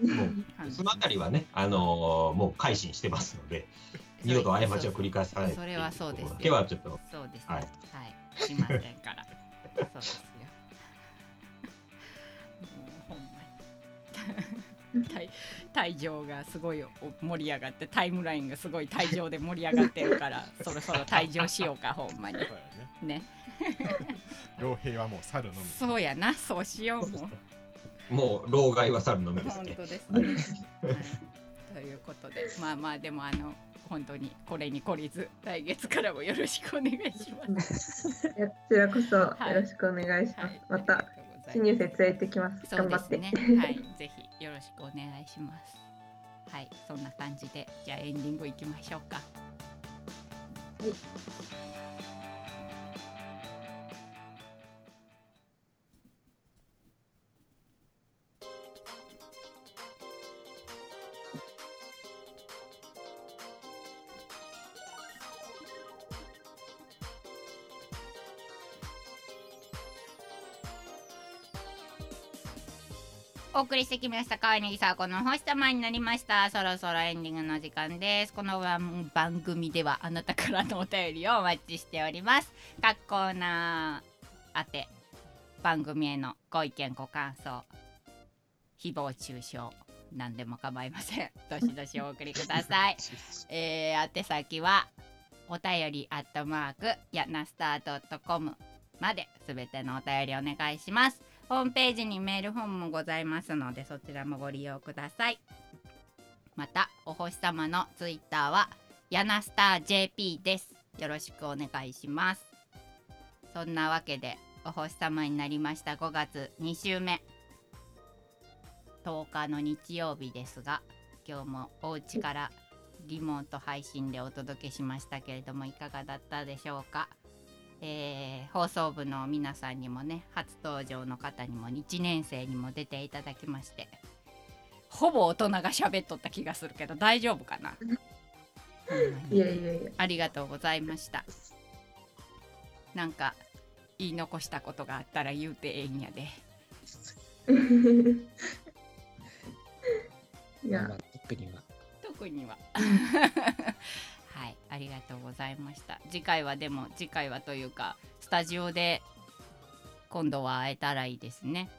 Speaker 5: もうそのあたりはねあのーもう改心してますので 二度と過ちを繰り返さない
Speaker 1: それはそうですよ
Speaker 5: ところだけはちょっと
Speaker 1: そうです
Speaker 5: はい。
Speaker 1: はい。しませんから。そうですよ。もうほんまに。退退場がすごい盛り上がってタイムラインがすごい退場で盛り上がってるから そろそろ退場しようかほんまに。
Speaker 6: そうやね。
Speaker 1: ね。
Speaker 6: 傭兵はもう猿のみ。
Speaker 1: そうやな。そうしようもう
Speaker 5: もう老害は猿のみです
Speaker 1: 本
Speaker 5: ね。
Speaker 1: 当ですね。はいということで、まあまあでもあの本当にこれに懲りず来月からもよろしくお願いします。
Speaker 2: やこちらこそよ
Speaker 1: はい
Speaker 2: ろしくお願いします。
Speaker 1: はい、
Speaker 2: また新入生連れてきます。
Speaker 1: そう
Speaker 2: 頑張って。
Speaker 1: はい、ぜひよろしくお願いします。はい、そんな感じでじゃあエンディングいきましょうか。お送りしてきました川柳さこの星様になりました。そろそろエンディングの時間です。この番番組ではあなたからのお便りをお待ちしております。各コーナー宛て番組へのご意見ご感想誹謗中傷何でも構いません。どしどしお送りください。えー、宛先はお便りアットマークやなスター .com まですべてのお便りお願いしますホームページにメールフォームもございますのでそちらもご利用ください。またお星様のツイッターはヤナスター JP です。よろしくお願いします。そんなわけでお星様になりました。5月2週目10日の日曜日ですが今日もお家からリモート配信でお届けしましたけれどもいかがだったでしょうか？えー放送部の皆さんにもね初登場の方にも1年生にも出ていただきましてほぼ大人が喋っとった気がするけど大丈夫かな？
Speaker 2: いやいやいや。
Speaker 1: ありがとうございました。なんか言い残したことがあったら言うてええんやで。
Speaker 2: いや。
Speaker 3: まあ、特には。
Speaker 1: 特には。はいありがとうございました。次回はでも次回はというかスタジオで今度は会えたらいいですね。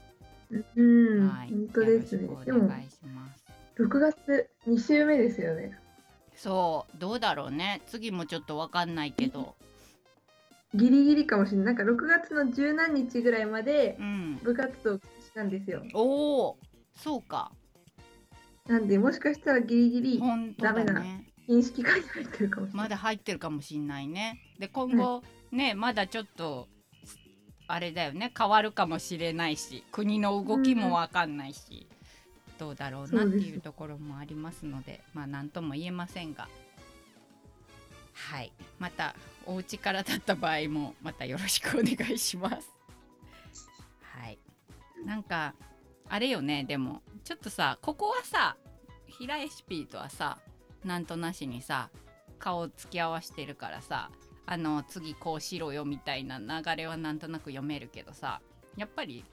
Speaker 2: うん、
Speaker 1: はい。
Speaker 2: 本当ですね。
Speaker 1: お願いします。
Speaker 2: 6月2週目ですよね。
Speaker 1: そう。どうだろうね。次もちょっとわかんないけど。
Speaker 2: ギリギリかもしれない。なんか6月の十何日ぐらいまで
Speaker 1: うん。
Speaker 2: 部活動したんですよ。
Speaker 1: おおそうか。
Speaker 2: なんでもしかしたらギリギリダメだ
Speaker 1: ね
Speaker 2: 認識会に入ってるかもしれない。
Speaker 1: まだ入ってるかもしんないね。で今後ねまだちょっとあれだよね。変わるかもしれないし国の動きもわかんないし、どうだろうなっていうところもありますのでまあ何とも言えませんが。はい。またお家からだった場合もまたよろしくお願いします。はい。なんかあれよねでもちょっとさここはさ平エシピーとはさなんとなしにさ顔つき合わしてるからさあの次こうしろよみたいな流れはなんとなく読めるけどさやっぱり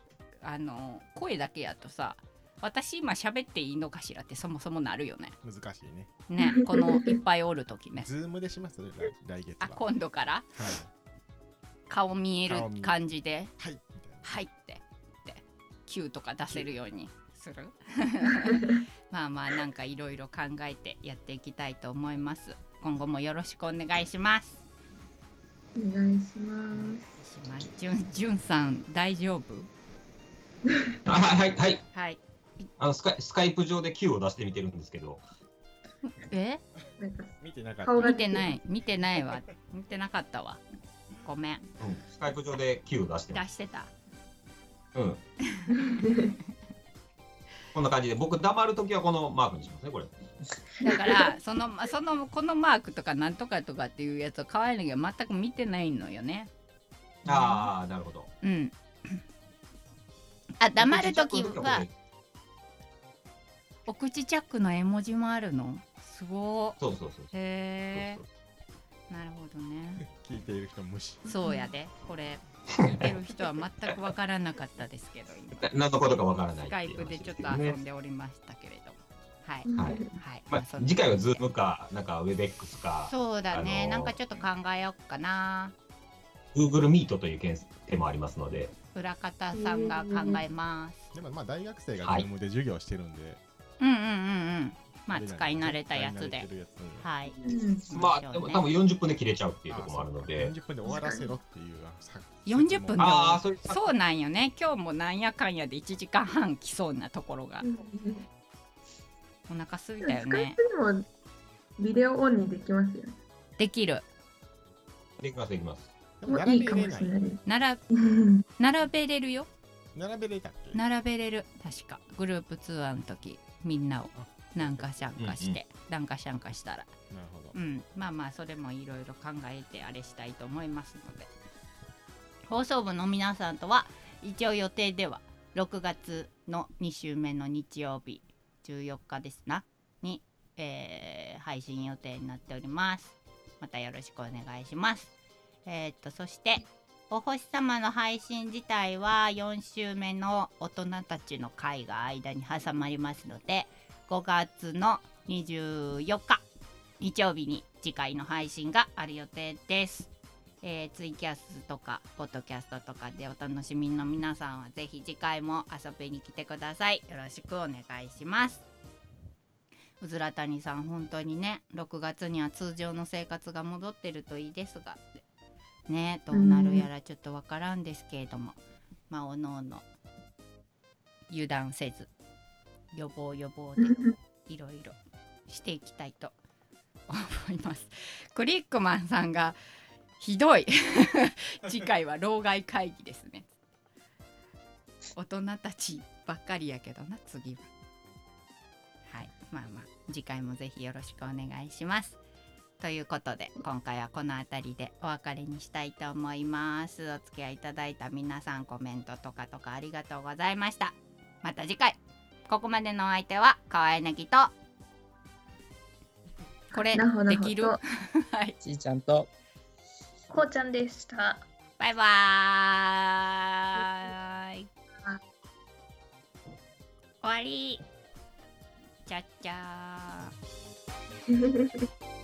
Speaker 1: あの声だけやとさ私今喋っていいのかしらってそもそもなるよね。
Speaker 6: 難しいね。
Speaker 1: ねこのいっぱいおる時ね。
Speaker 6: ズームでします来来月
Speaker 1: あ
Speaker 6: は。
Speaker 1: 今度から？
Speaker 6: はい。
Speaker 1: 顔見える感じで？
Speaker 6: はい「
Speaker 1: はい」ってって Q とか出せるようにする。まあまあなんかいろいろ考えてやっていきたいと思います。今後もよろしくお願いします。
Speaker 2: お願いします。
Speaker 1: します。じゅんじゅんさん大丈夫？
Speaker 5: あはいはい。はい。
Speaker 1: はい
Speaker 5: あのスカイスカイプ上で Q を出してみてるんですけど、
Speaker 1: え？
Speaker 2: なんか
Speaker 6: 見てなかった。
Speaker 1: 見てない。見てないわ。見てなかったわ。ごめん。
Speaker 5: うん、スカイプ上で Q を出してます。
Speaker 1: 出してた。
Speaker 5: うん。こんな感じで、僕黙るときはこのマークにしますね、これ。
Speaker 1: だから そのそのこのマークとかなんとかとかっていうやつを可愛いのけど全く見てないのよね。
Speaker 5: ああ、なるほど。
Speaker 1: うん。あ黙るとき
Speaker 5: 僕
Speaker 1: はお口チャックの絵文字もあるの？すご
Speaker 5: そうそうそう
Speaker 1: ーへ
Speaker 5: そう
Speaker 1: えなるほどね。
Speaker 6: 聞いている人無視。
Speaker 1: そうやでこれ聞いてる人は全くわからなかったですけど
Speaker 5: 何のことかわからない
Speaker 1: スカイプでちょっと遊んでおりましたけれどはい。
Speaker 5: はい。
Speaker 1: はい、
Speaker 5: まあ次回はズームか、なんか WebEx か、
Speaker 1: そうだね、
Speaker 5: あのー
Speaker 1: なんかちょっと考えようかな。
Speaker 5: Google Meet という件手もありますので、
Speaker 1: 裏方さんが考えます。
Speaker 6: でもまあ大学生が
Speaker 5: はい
Speaker 6: Zoom で授業してるんで、
Speaker 1: うんうんうんうんまあ使い慣れたやつで。はい。
Speaker 2: うん。
Speaker 5: まあ、でも多分40分で切れちゃうっていうところもあるので、
Speaker 6: 40分で終わらせろっていうさ
Speaker 1: 40分で
Speaker 5: ああ、そう
Speaker 1: なんよね。今日もなんやかんやで1時間半来そうなところが。お腹すいたよね。
Speaker 2: プでもビデオオンにできますよね。
Speaker 1: できる。
Speaker 5: できます、できます。
Speaker 2: いいかもしれない。
Speaker 1: なら
Speaker 2: うん。
Speaker 1: 並べれるよ。
Speaker 6: 並べれたっけ？
Speaker 1: 並べれる。確か。グループツアーの時みんなをなんか参加して、なんか参加したら。
Speaker 6: なるほど。
Speaker 1: うん。まあまあそれもいろいろ考えてあれしたいと思いますので。放送部の皆さんとは一応予定では6月の2週目の日曜日14日ですなに、えー配信予定になっております。またよろしくお願いします。えーっとそしてお星様の配信自体は4週目の大人たちの会が間に挟まりますので5月の24日。日曜日に次回の配信がある予定です、えーツイキャスとかポッドキャストとかでお楽しみの皆さんはぜひ次回も遊びに来てください。よろしくお願いします。うずら谷さん本当にね6月には通常の生活が戻ってるといいですが。ねどうなるやらちょっとわからんですけれども、まあおのおの油断せず。予防予防でいろいろしていきたいと思います。クリックマンさんがひどい 次回は老害会議ですね。大人たちばっかりやけどな次は。はいまあまあ次回もぜひよろしくお願いします。ということで今回はこの辺りでお別れにしたいと思います。お付き合いいただいた皆さんコメントとかとかありがとうございました。また次回ここまでのお相手は川柳と。これ
Speaker 2: なほなほと。
Speaker 1: できる？はい。
Speaker 3: ちーちゃんと。
Speaker 4: こうちゃんでした。
Speaker 1: バイバーイ。終わり。チャッチャー